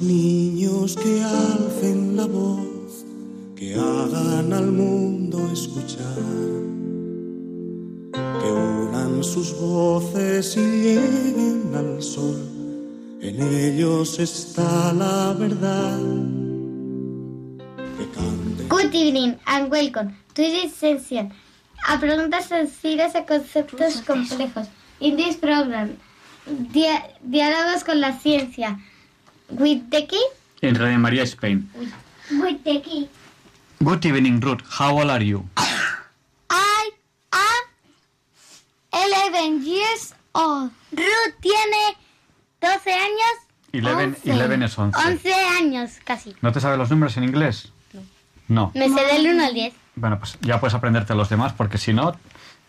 S15: Niños, que alcen la voz, que hagan al mundo escuchar, que unan sus voces y lleguen al sol. En ellos está la verdad.
S2: Good evening and welcome to this session. A preguntas sencillas a conceptos complejos. In this program, dia- diálogos con la ciencia. With the key?
S1: En Radio María Spain.
S2: With the key.
S1: Good evening, Ruth. How old are you?
S2: I am 11 years old. Ruth tiene 12 años.
S1: Eleven,
S2: 11.
S1: eleven es 11.
S2: 11 años casi.
S1: ¿No te sabes los números en inglés? No.
S2: Me sé del 1 al 10.
S1: Bueno, pues ya puedes aprenderte los demás, porque si no,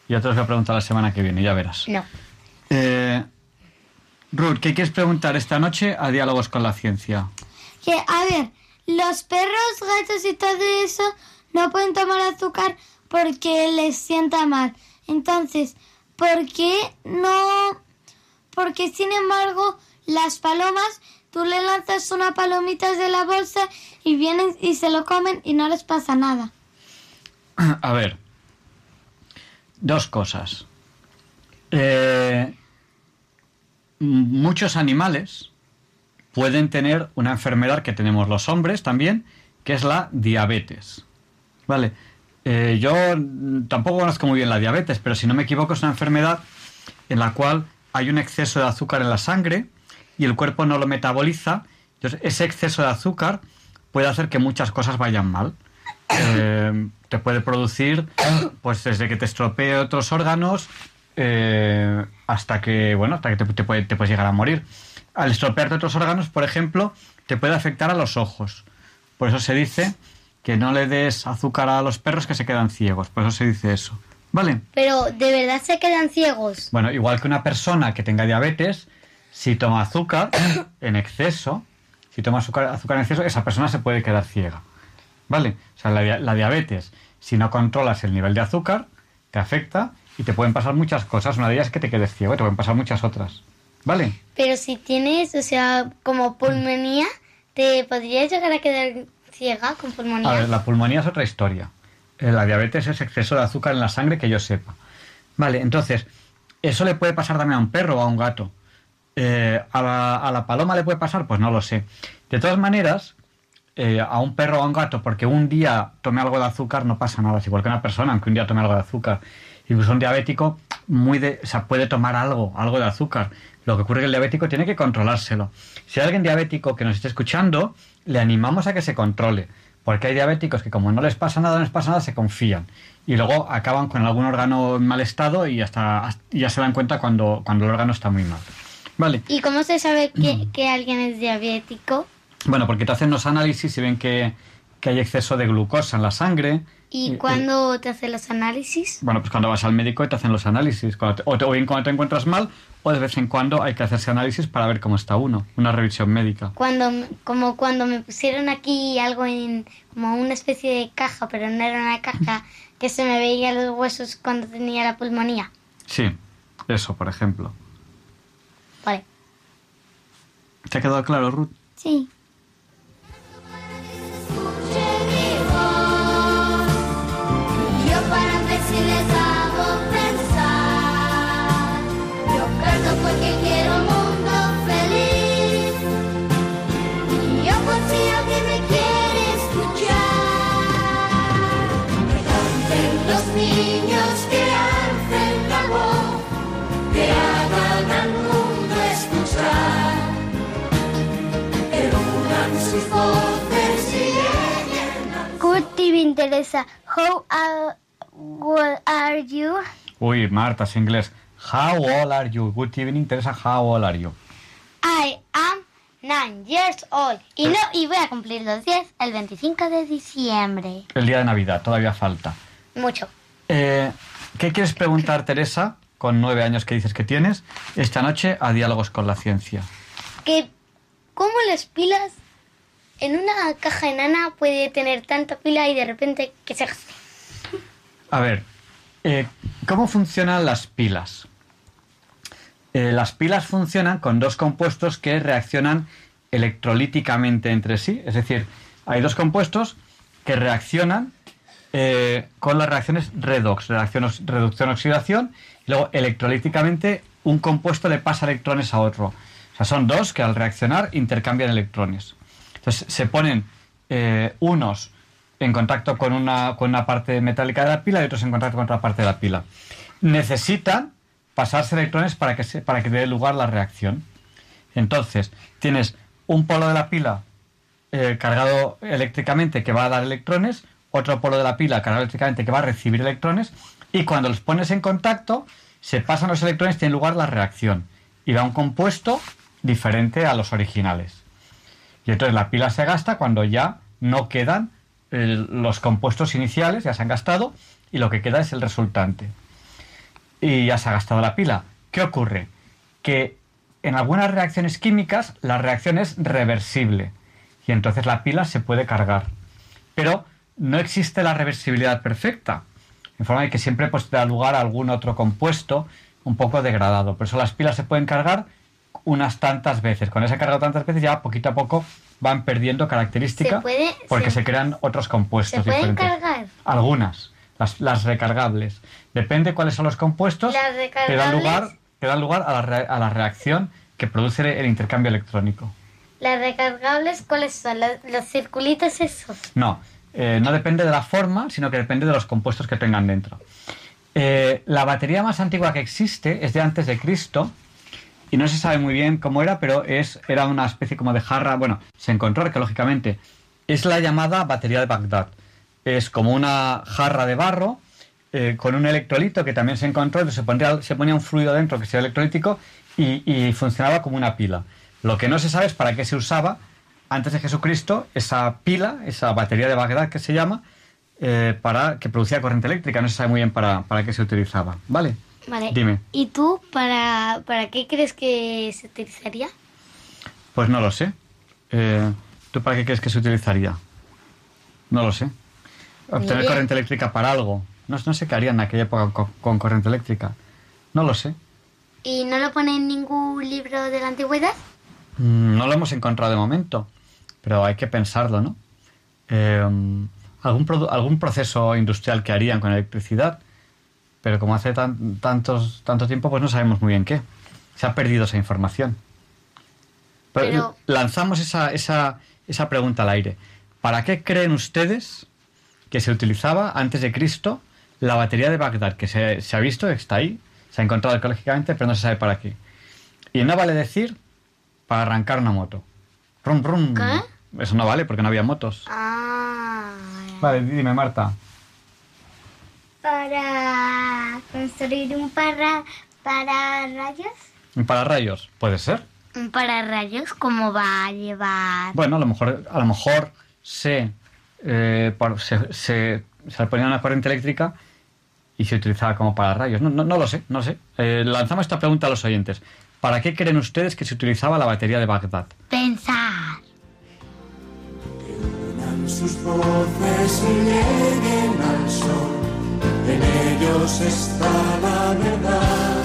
S1: ya te los voy a preguntar la semana que viene, ya verás.
S2: No.
S1: Eh, Ruth, ¿qué quieres preguntar esta noche a Diálogos con la Ciencia?
S2: Que, a ver, los perros, gatos y todo eso no pueden tomar azúcar porque les sienta mal. Entonces, ¿por qué no? Porque, sin embargo, las palomas, tú le lanzas una palomita de la bolsa y vienen y se lo comen y no les pasa nada.
S1: A ver, dos cosas. Eh, muchos animales pueden tener una enfermedad que tenemos los hombres también, que es la diabetes. Vale. Eh, yo tampoco conozco muy bien la diabetes, pero si no me equivoco es una enfermedad en la cual hay un exceso de azúcar en la sangre y el cuerpo no lo metaboliza. Entonces, ese exceso de azúcar puede hacer que muchas cosas vayan mal. Eh, te puede producir, pues desde que te estropee otros órganos eh, hasta que, bueno, hasta que te, te puede- te puedes llegar a morir. Al estropearte otros órganos, por ejemplo, te puede afectar a los ojos. Por eso se dice que no le des azúcar a los perros que se quedan ciegos. Por eso se dice eso. ¿Vale?
S2: Pero, ¿de verdad se quedan ciegos?
S1: Bueno, igual que una persona que tenga diabetes, si toma azúcar en exceso, si toma azúcar, azúcar en exceso, esa persona se puede quedar ciega. ¿Vale? O sea, la, la diabetes, si no controlas el nivel de azúcar, te afecta y te pueden pasar muchas cosas. Una de ellas es que te quedes ciego y te pueden pasar muchas otras. ¿Vale?
S2: Pero si tienes, o sea, como pulmonía, ¿te podrías llegar a quedar ciega con pulmonía?
S1: A ver, la pulmonía es otra historia. Eh, La diabetes es exceso de azúcar en la sangre que yo sepa. Vale, entonces, eso le puede pasar también a un perro o a un gato. Eh, ¿a, la, a la paloma le puede pasar? Pues no lo sé. De todas maneras, eh, a un perro o a un gato, porque un día tome algo de azúcar, no pasa nada. Es igual que una persona, aunque un día tome algo de azúcar. Incluso un diabético muy de, o sea, puede tomar algo, algo de azúcar. Lo que ocurre es que el diabético tiene que controlárselo. Si hay alguien diabético que nos esté escuchando, le animamos a que se controle. Porque hay diabéticos que como no les pasa nada, no les pasa nada, se confían. Y luego acaban con algún órgano en mal estado y hasta, ya se dan cuenta cuando, cuando el órgano está muy mal. Vale.
S2: ¿Y cómo se sabe
S1: Mm.
S2: que, que alguien es diabético?
S1: Bueno, porque te hacen los análisis y ven que, que hay exceso de glucosa en la sangre.
S2: ¿Y cuándo te hacen los análisis?
S1: Bueno, pues cuando vas al médico y te hacen los análisis. Te- o, te- o bien cuando te encuentras mal, o de vez en cuando hay que hacerse análisis para ver cómo está uno. Una revisión médica.
S2: Cuando, como cuando me pusieron aquí algo en como una especie de caja, pero no era una caja, que se me veía los huesos cuando tenía la pulmonía.
S1: Sí, eso, por ejemplo.
S2: Vale.
S1: ¿Te ha quedado claro, Ruth?
S2: Sí. Teresa. How are, old are you?
S1: Uy, Marta, es inglés. How old are you? Good evening, Teresa. How old are you?
S2: I am nine years old. Y, no, y voy a cumplir los 10 el 25 de diciembre.
S1: El día de Navidad, todavía falta.
S2: Mucho.
S1: Eh, ¿Qué quieres preguntar, Teresa, con nueve años que dices que tienes, esta noche a Diálogos con la Ciencia?
S2: Que, ¿Cómo las pilas en una caja enana puede tener tanta pila y de repente que se?
S1: A ver, eh, ¿cómo funcionan las pilas? Eh, las pilas funcionan con dos compuestos que reaccionan electrolíticamente entre sí. Es decir, hay dos compuestos que reaccionan eh, con las reacciones redox, reducción-oxidación, y luego electrolíticamente un compuesto le pasa electrones a otro. O sea, son dos que al reaccionar intercambian electrones. Entonces se ponen eh, unos en contacto con una, con una parte metálica de la pila y otros en contacto con otra parte de la pila. Necesitan pasarse electrones para que, para que dé lugar la reacción. Entonces, tienes un polo de la pila eh, cargado eléctricamente que va a dar electrones, otro polo de la pila cargado eléctricamente que va a recibir electrones, y cuando los pones en contacto, se pasan los electrones, tiene lugar la reacción, y da un compuesto diferente a los originales. Y entonces la pila se gasta cuando ya no quedan eh, los compuestos iniciales, ya se han gastado, y lo que queda es el resultante. Y ya se ha gastado la pila. ¿Qué ocurre? Que en algunas reacciones químicas la reacción es reversible y entonces la pila se puede cargar. Pero no existe la reversibilidad perfecta, en forma de que siempre pues, da lugar a algún otro compuesto un poco degradado. Por eso las pilas se pueden cargar unas tantas veces. Con ese cargado tantas veces ya poquito a poco van perdiendo característica
S2: ¿Se puede-
S1: porque
S2: se-
S1: se, crean otros compuestos
S2: ¿Se pueden
S1: diferentes.
S2: cargar?
S1: Algunas, las, las recargables. Depende cuáles son los compuestos que dan lugar, dan lugar a, la re- a la reacción que produce el intercambio electrónico.
S2: ¿Las recargables cuáles son? ¿Los, los circulitos esos?
S1: No, eh, no depende de la forma, sino que depende de los compuestos que tengan dentro. Eh, la batería más antigua que existe es de antes de Cristo y no se sabe muy bien cómo era, pero es, era una especie como de jarra, bueno, se encontró arqueológicamente. Es la llamada batería de Bagdad. Es como una jarra de barro eh, con un electrolito que también se encontró, se ponía, se ponía un fluido dentro que sea electrolítico y, y funcionaba como una pila. Lo que no se sabe es para qué se usaba antes de Jesucristo esa pila, esa batería de Bagdad que se llama, eh, para que producía corriente eléctrica. No se sabe muy bien para, para qué se utilizaba. ¿Vale?
S2: Vale.
S1: Dime.
S2: ¿Y tú para, para qué crees que se utilizaría?
S1: Pues no lo sé. Eh, ¿Tú para qué crees que se utilizaría? No lo sé. Obtener corriente eléctrica para algo. No, no sé qué harían en aquella época con, con corriente eléctrica. No lo sé.
S2: ¿Y no lo pone en ningún libro de la antigüedad?
S1: Mm, No lo hemos encontrado de momento, pero hay que pensarlo, ¿no? Eh, algún, algún proceso industrial que harían con electricidad, pero como hace tan- tantos, tanto tiempo, pues no sabemos muy bien qué. Se ha perdido esa información. Pero,
S2: Pero-
S1: lanzamos esa, esa, esa pregunta al aire. ¿Para qué creen ustedes que se utilizaba antes de Cristo la batería de Bagdad? Que se, se ha visto, está ahí, se ha encontrado arqueológicamente, pero no se sabe para qué. Y no vale decir para arrancar una moto. Rum, rum.
S2: ¿Qué?
S1: Eso no vale porque no había motos.
S2: Ah,
S1: Vale, dime, Marta.
S2: Para construir un para, para rayos.
S1: ¿Un pararrayos? Puede ser.
S2: Un pararrayos, ¿cómo va a llevar?
S1: Bueno, a lo mejor, a lo mejor se, eh, por- se, se, se le ponía una corriente eléctrica y se utilizaba como pararrayos. No, no, no lo sé, no sé. Eh, lanzamos esta pregunta a los oyentes. ¿Para qué creen ustedes que se utilizaba la batería de Bagdad?
S2: Pensar.
S15: sus voces y lleguen al sol, en ellos está la verdad.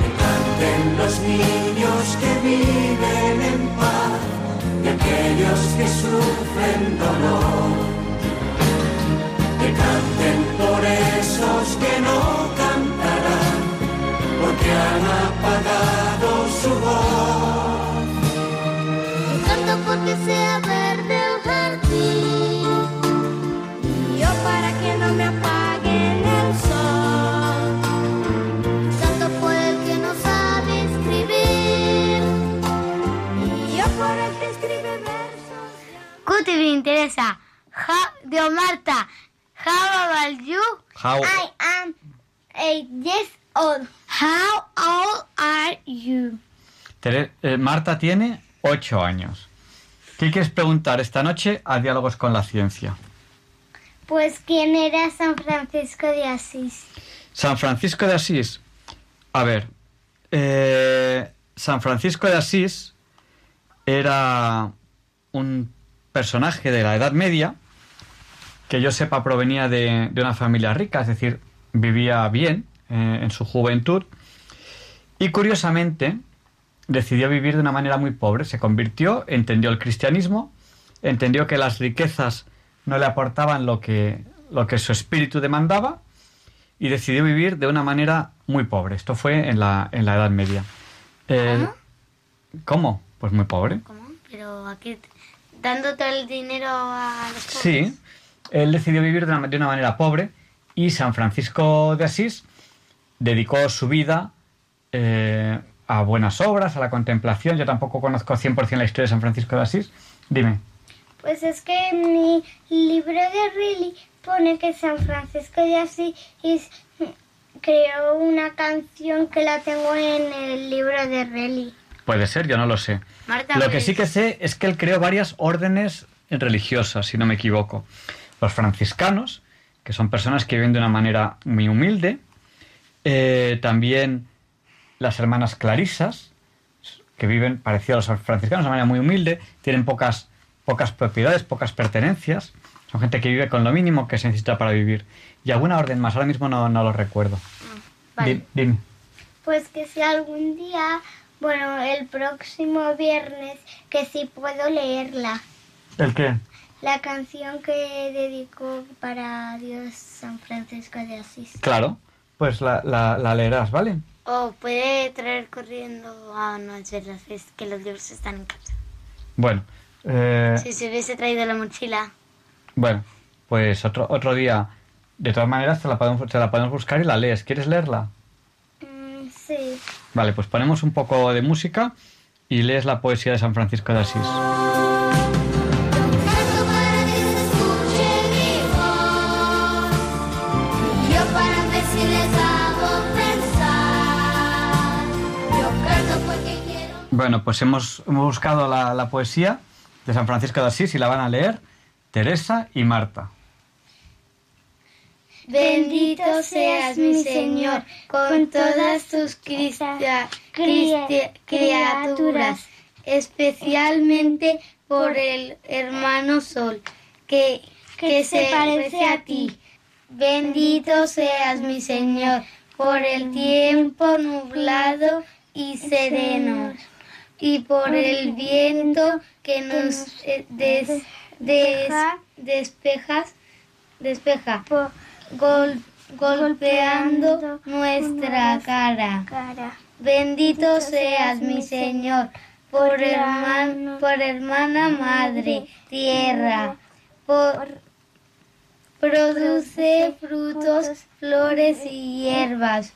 S15: Que canten los niños que viven en paz y aquellos que sufren dolor. Que canten por esos que no cantarán, porque han apagado su voz.
S2: Porque sea me interesa. How, de Marta, how about
S1: you?
S2: I am eight years old. How old are you?
S1: Eh, Marta tiene ocho años. ¿Qué quieres preguntar esta noche a Diálogos con la Ciencia?
S2: Pues, ¿quién era San Francisco de Asís?
S1: San Francisco de Asís. A ver, eh, San Francisco de Asís era un personaje de la Edad Media que yo sepa provenía de, de una familia rica, es decir, vivía bien eh, en su juventud y curiosamente decidió vivir de una manera muy pobre, se convirtió, entendió el cristianismo, entendió que las riquezas no le aportaban lo que, lo que su espíritu demandaba y decidió vivir de una manera muy pobre. Esto fue en la, en la Edad Media. Eh, ¿Cómo? Pues muy pobre.
S2: Pero aquí, dando todo el dinero a los pobres.
S1: Sí, él decidió vivir de una, de una manera pobre y San Francisco de Asís dedicó su vida eh, a buenas obras, a la contemplación. Yo tampoco conozco 100% la historia de San Francisco de Asís. Dime.
S2: Pues es que en mi libro de Riley pone que San Francisco de Asís creó una canción que la tengo en el libro de Riley.
S1: Puede ser, yo no lo sé.
S2: Marta,
S1: Lo que sí que sé es que él creó varias órdenes religiosas, si no me equivoco. Los franciscanos, que son personas que viven de una manera muy humilde. Eh, también las hermanas clarisas, que viven parecido a los franciscanos de una manera muy humilde. Tienen pocas, pocas propiedades, pocas pertenencias. Son gente que vive con lo mínimo que se necesita para vivir. Y alguna orden más, ahora mismo no, no lo recuerdo.
S2: vale.
S1: Di- dime.
S2: Pues que si algún día, bueno, el próximo viernes, que si puedo leerla.
S1: ¿El qué?
S2: La canción que dedicó para Dios San Francisco de Asís.
S1: Claro, pues la, la, la leerás, ¿vale?
S2: O puede traer corriendo a noche las veces que los libros están en casa.
S1: Bueno, eh,
S2: Si se hubiese traído la mochila.
S1: bueno, pues otro, otro día. De todas maneras, te la, podemos, te la podemos buscar y la lees. ¿Quieres leerla?
S2: Mm, sí.
S1: Vale, pues ponemos un poco de música y lees la poesía de San Francisco de Asís.
S2: Yo para ver si les hago pensar. Yo canto porque quiero.
S1: Bueno, pues hemos, hemos buscado la, la poesía de San Francisco de Asís y la van a leer Teresa y Marta.
S2: Bendito seas, mi Señor, con todas tus cristia- cristia- criaturas, especialmente por el hermano Sol, que, que se parece a ti. Bendito seas, mi Señor, por el tiempo nublado y sereno, y por el viento que nos eh, des- des- despejas, despeja, gol- golpeando nuestra cara. Bendito seas, mi Señor, por, herman- por hermana madre, tierra, por produce frutos, flores y hierbas.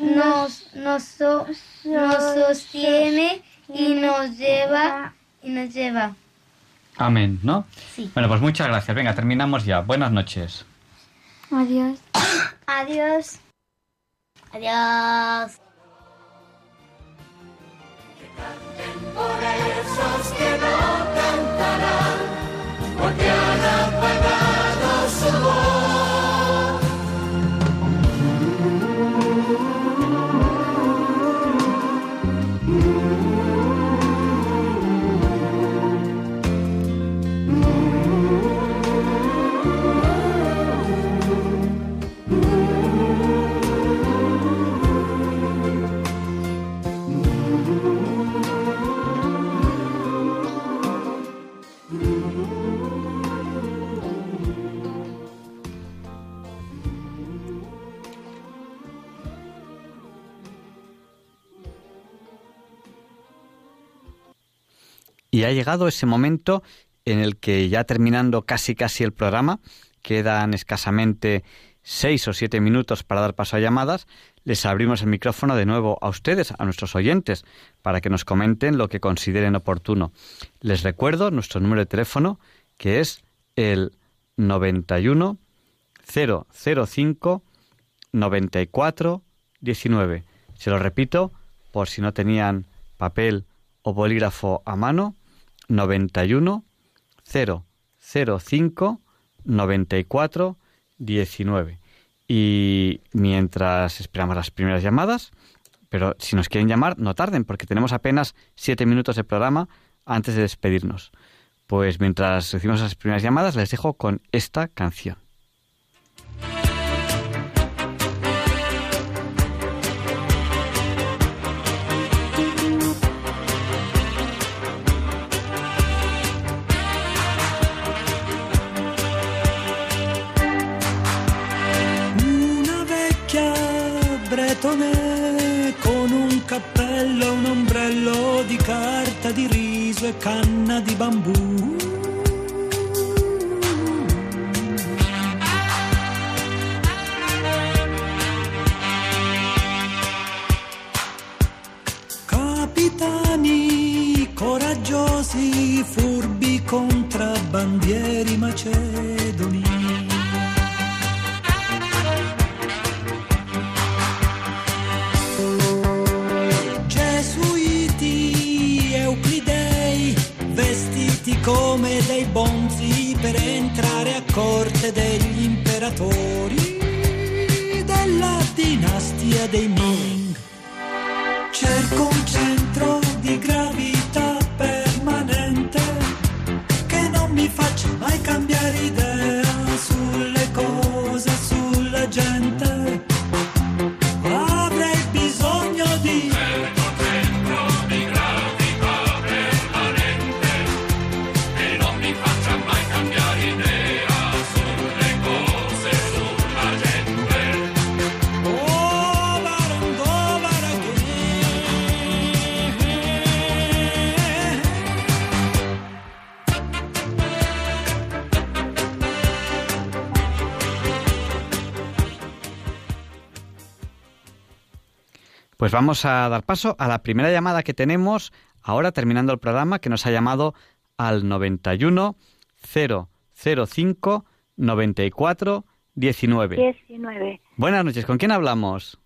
S2: Nos, nos, so- nos sostiene y nos lleva y nos lleva.
S1: Amén, ¿no?
S2: Sí.
S1: Bueno, pues muchas gracias. Venga, terminamos ya. Buenas noches.
S2: Adiós. Adiós. Adiós.
S15: Por esos que no cantarán, porque han apagado su voz.
S1: Y ha llegado ese momento en el que ya terminando casi casi el programa, quedan escasamente seis o siete minutos para dar paso a llamadas, les abrimos el micrófono de nuevo a ustedes, a nuestros oyentes, para que nos comenten lo que consideren oportuno. Les recuerdo nuestro número de teléfono, que es el 91 005 94 19. Se lo repito por si no tenían papel o bolígrafo a mano. 91 005 94 19. Y mientras esperamos las primeras llamadas, pero si nos quieren llamar, no tarden, porque tenemos apenas siete minutos de programa antes de despedirnos. Pues mientras recibimos las primeras llamadas, les dejo con esta canción.
S16: Carta di riso e canna di bambù. Capitani coraggiosi, furbi contrabbandieri macedoni. Come dei bonzi per entrare a corte degli imperatori della dinastia dei Ming. Cerco un centro di gravità permanente che non mi faccia mai cambiare
S1: Pues vamos a dar paso a la primera llamada que tenemos ahora terminando el programa que nos ha llamado al 91 005 94 19.
S17: 19.
S1: Buenas noches, ¿con quién hablamos?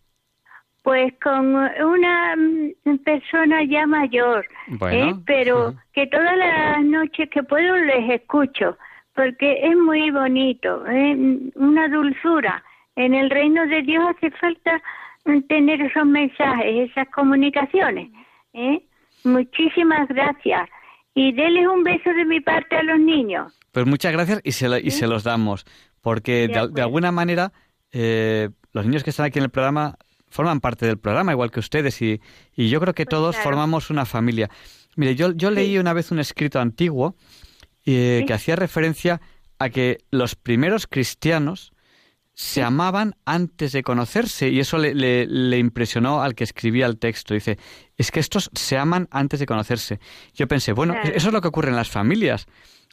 S17: Pues con una mm, persona ya mayor,
S1: Bueno,
S17: ¿eh? pero que todas las noches que puedo les escucho, porque es muy bonito, ¿eh? una dulzura. En el reino de Dios hace falta tener esos mensajes, esas comunicaciones. ¿eh? Muchísimas gracias. Y denles un beso de mi parte a los niños.
S1: Pues muchas gracias y se, lo- y se los damos, porque de, al- de alguna manera eh, los niños que están aquí en el programa forman parte del programa, igual que ustedes, y, y yo creo que todos
S17: claro.
S1: formamos una familia. Mire, yo, yo leí una vez un escrito antiguo eh,
S17: Sí.
S1: que hacía referencia a que los primeros cristianos se amaban antes de conocerse y eso le, le- le impresionó al que escribía el texto. Dice, es que estos se aman antes de conocerse. Yo pensé, bueno,
S17: Claro.
S1: eso es lo que ocurre en las familias,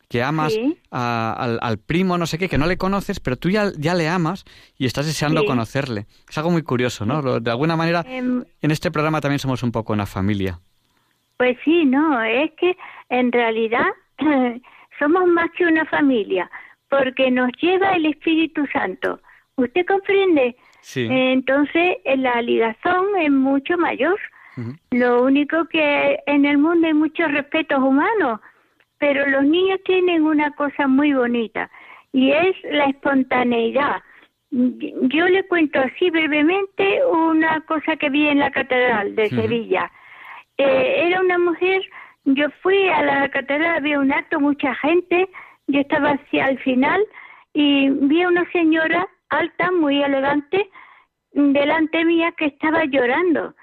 S1: que amas
S17: Sí.
S1: a- al, al primo no sé qué, que no le conoces, pero tú ya, ya le amas y estás deseando
S17: Sí.
S1: conocerle. Es algo muy curioso, ¿no? De alguna manera,
S17: Em,
S1: en este programa también somos un poco una familia.
S17: Pues sí, no, es que en realidad somos más que una familia, porque nos lleva el Espíritu Santo. ¿Usted comprende?
S1: Sí.
S17: Entonces, eh, la ligación es mucho mayor. Lo único que en el mundo hay muchos respetos humanos, pero los niños tienen una cosa muy bonita y es la espontaneidad. Yo le cuento así brevemente una cosa que vi en la catedral de. Sevilla. Eh, era una mujer, yo fui a la catedral, había un acto, mucha gente, yo estaba hacia el final y vi a una señora alta, muy elegante, delante mía que estaba llorando.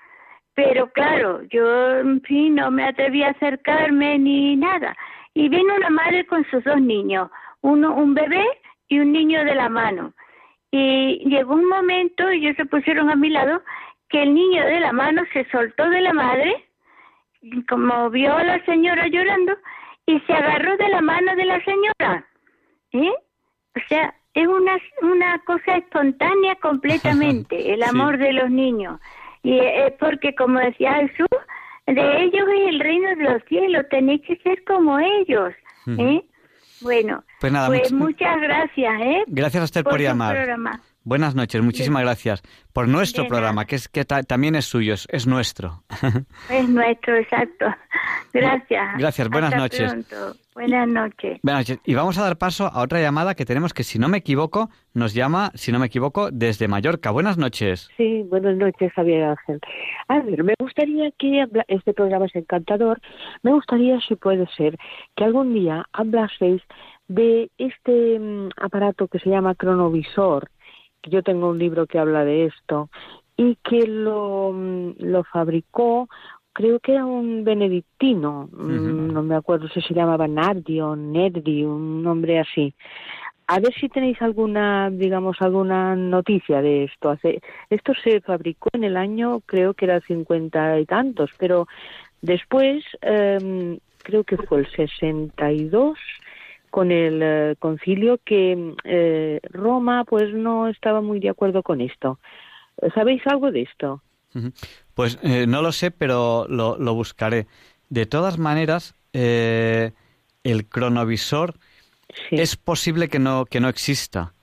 S17: Pero claro, yo en fin no me atreví a acercarme ni nada. Y vino una madre con sus dos niños, uno un bebé y un niño de la mano. Y llegó un momento, y ellos se pusieron a mi lado, que el niño de la mano se soltó de la madre, como vio a la señora llorando, y se agarró de la mano de la señora. ¿Eh? O sea, es una, una cosa espontánea completamente, el
S18: Sí.
S17: amor de los niños. Y es porque, como decía Jesús, de ellos es el reino de los cielos, tenéis que ser como ellos. ¿eh? Bueno,
S1: Pues nada,
S17: pues
S1: much-
S17: muchas gracias, ¿eh?
S1: Gracias a usted por,
S17: su
S1: llamar.
S17: programa.
S1: Buenas noches, muchísimas gracias por nuestro
S17: De
S1: programa, que es que ta- también es suyo, es, es nuestro.
S17: Es nuestro, exacto. Gracias.
S1: Gracias, buenas
S17: Hasta
S1: noches.
S17: pronto. Buenas noches.
S1: Buenas noches. Y vamos a dar paso a otra llamada que tenemos que, si no me equivoco, nos llama, si no me equivoco, desde Mallorca. Buenas noches.
S19: Sí, buenas noches, Javier Ángel. A ver, me gustaría que este programa es encantador. Me gustaría, si puede ser, que algún día hablaseis de este mm, aparato que se llama cronovisor. Yo tengo un libro que habla de esto y que lo, mm, lo fabricó, creo que era un benedictino, mm, no me acuerdo si se llamaba Nardi o Nerdi, un nombre así. A ver si tenéis alguna, digamos, alguna noticia de esto. Hace, esto se fabricó en el año, creo que era cincuenta y tantos, pero después, em, creo que fue el 62, con el eh, concilio, que eh, Roma, pues, no estaba muy de acuerdo con esto. ¿Sabéis algo de esto?
S1: Pues eh, no lo sé, pero lo, lo buscaré. De todas maneras, eh, el cronovisor es posible que no, que no exista,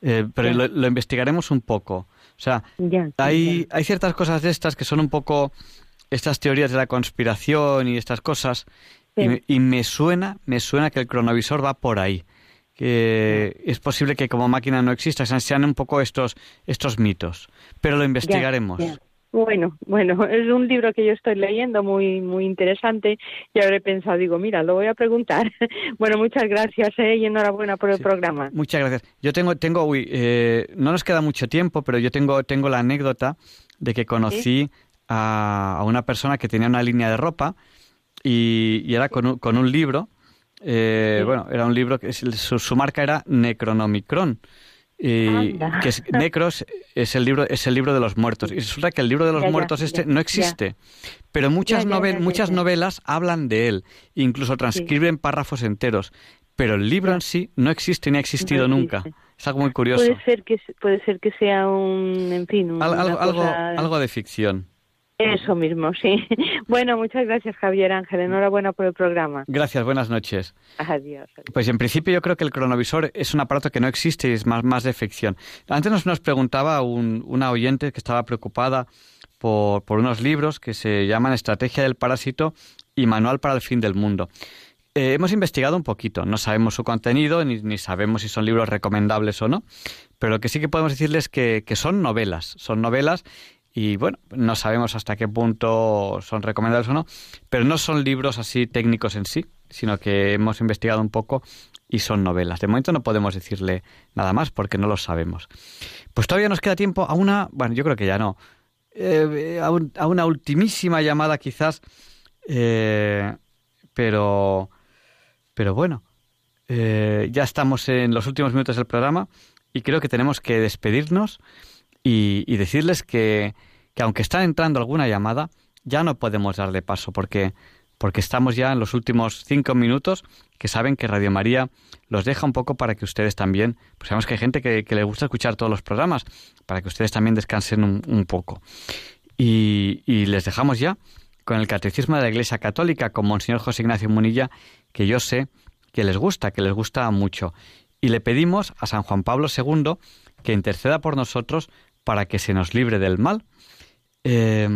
S1: pero lo, lo investigaremos un poco. O sea,
S19: Ya,
S1: hay, hay ciertas cosas de estas que son un poco estas teorías de la conspiración y estas cosas,
S19: Sí.
S1: me, y me suena, me suena que el cronovisor va por ahí. Que es posible que como máquina no exista, sean, un poco estos, estos mitos. Pero lo investigaremos.
S19: Bueno, bueno, es un libro que yo estoy leyendo muy muy interesante y ahora he pensado, digo, mira, lo voy a preguntar. bueno, muchas gracias ¿eh? y enhorabuena por el programa.
S1: Muchas gracias. Yo tengo, tengo, uy, eh, no nos queda mucho tiempo, pero yo tengo, tengo la anécdota de que conocí a, a una persona que tenía una línea de ropa y, y era con un, con un libro. eh, Bueno, era un libro que su, su marca era Necronomicron. Y que es, Necros es el libro es el libro de los muertos. Y resulta que el libro de los
S19: Ya, ya,
S1: muertos este
S19: ya,
S1: no existe pero muchas novel- muchas novelas hablan de él incluso transcriben párrafos enteros pero el libro en sí no existe ni ha existido
S19: No
S1: nunca. es algo muy curioso.
S19: Puede ser que puede ser que sea un, en fin, un-
S1: Al-
S19: una
S1: algo, algo de ficción
S19: Eso mismo, sí. Bueno, muchas gracias, Javier Ángel. Enhorabuena por el programa.
S1: gracias buenas noches
S19: Adiós.
S1: Pues en principio yo creo que el cronovisor es un aparato que no existe y es más, más de ficción. Antes nos, nos preguntaba un- una oyente que estaba preocupada por, por unos libros que se llaman Estrategia del Parásito y Manual para el Fin del Mundo. Eh, hemos investigado un poquito, no sabemos su contenido ni, ni sabemos si son libros recomendables o no, pero lo que sí que podemos decirles que, que son novelas, son novelas y bueno, no sabemos hasta qué punto son recomendables o no, pero no son libros así técnicos en sí, sino que hemos investigado un poco y son novelas. De momento no podemos decirle nada más porque no lo sabemos. Pues todavía nos queda tiempo a una, bueno, yo creo que ya no, eh, a, un- a una ultimísima llamada quizás, eh, pero, pero bueno, eh, ya estamos en los últimos minutos del programa y creo que tenemos que despedirnos y, y decirles que, que aunque está entrando alguna llamada, ya no podemos darle paso porque, porque estamos ya en los últimos cinco minutos que saben que Radio María los deja un poco para que ustedes también, pues sabemos que hay gente que, que le gusta escuchar todos los programas, para que ustedes también descansen un, un poco. Y, y les dejamos ya con el Catecismo de la Iglesia Católica con Monseñor José Ignacio Munilla, que yo sé que les gusta, que les gusta mucho. Y le pedimos a San Juan Pablo II que interceda por nosotros para que se nos libre del mal. Eh,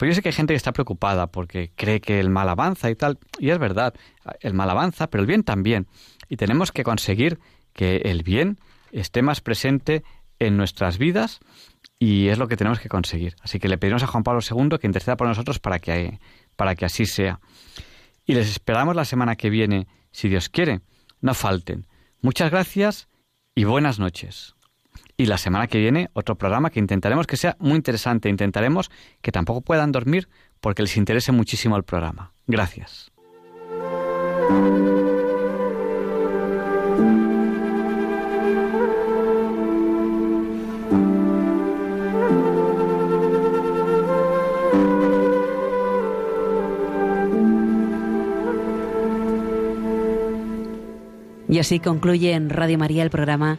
S1: pues yo sé que hay gente que está preocupada porque cree que el mal avanza y tal, y es verdad, el mal avanza, pero el bien también. Y tenemos que conseguir que el bien esté más presente en nuestras vidas y es lo que tenemos que conseguir. Así que le pedimos a Juan Pablo II que interceda por nosotros para que, para que así sea. Y les esperamos la semana que viene, si Dios quiere. No falten. Muchas gracias y buenas noches. Y la semana que viene otro programa que intentaremos que sea muy interesante. Intentaremos que tampoco puedan dormir porque les interese muchísimo el programa. Gracias.
S20: Y así concluye en Radio María el programa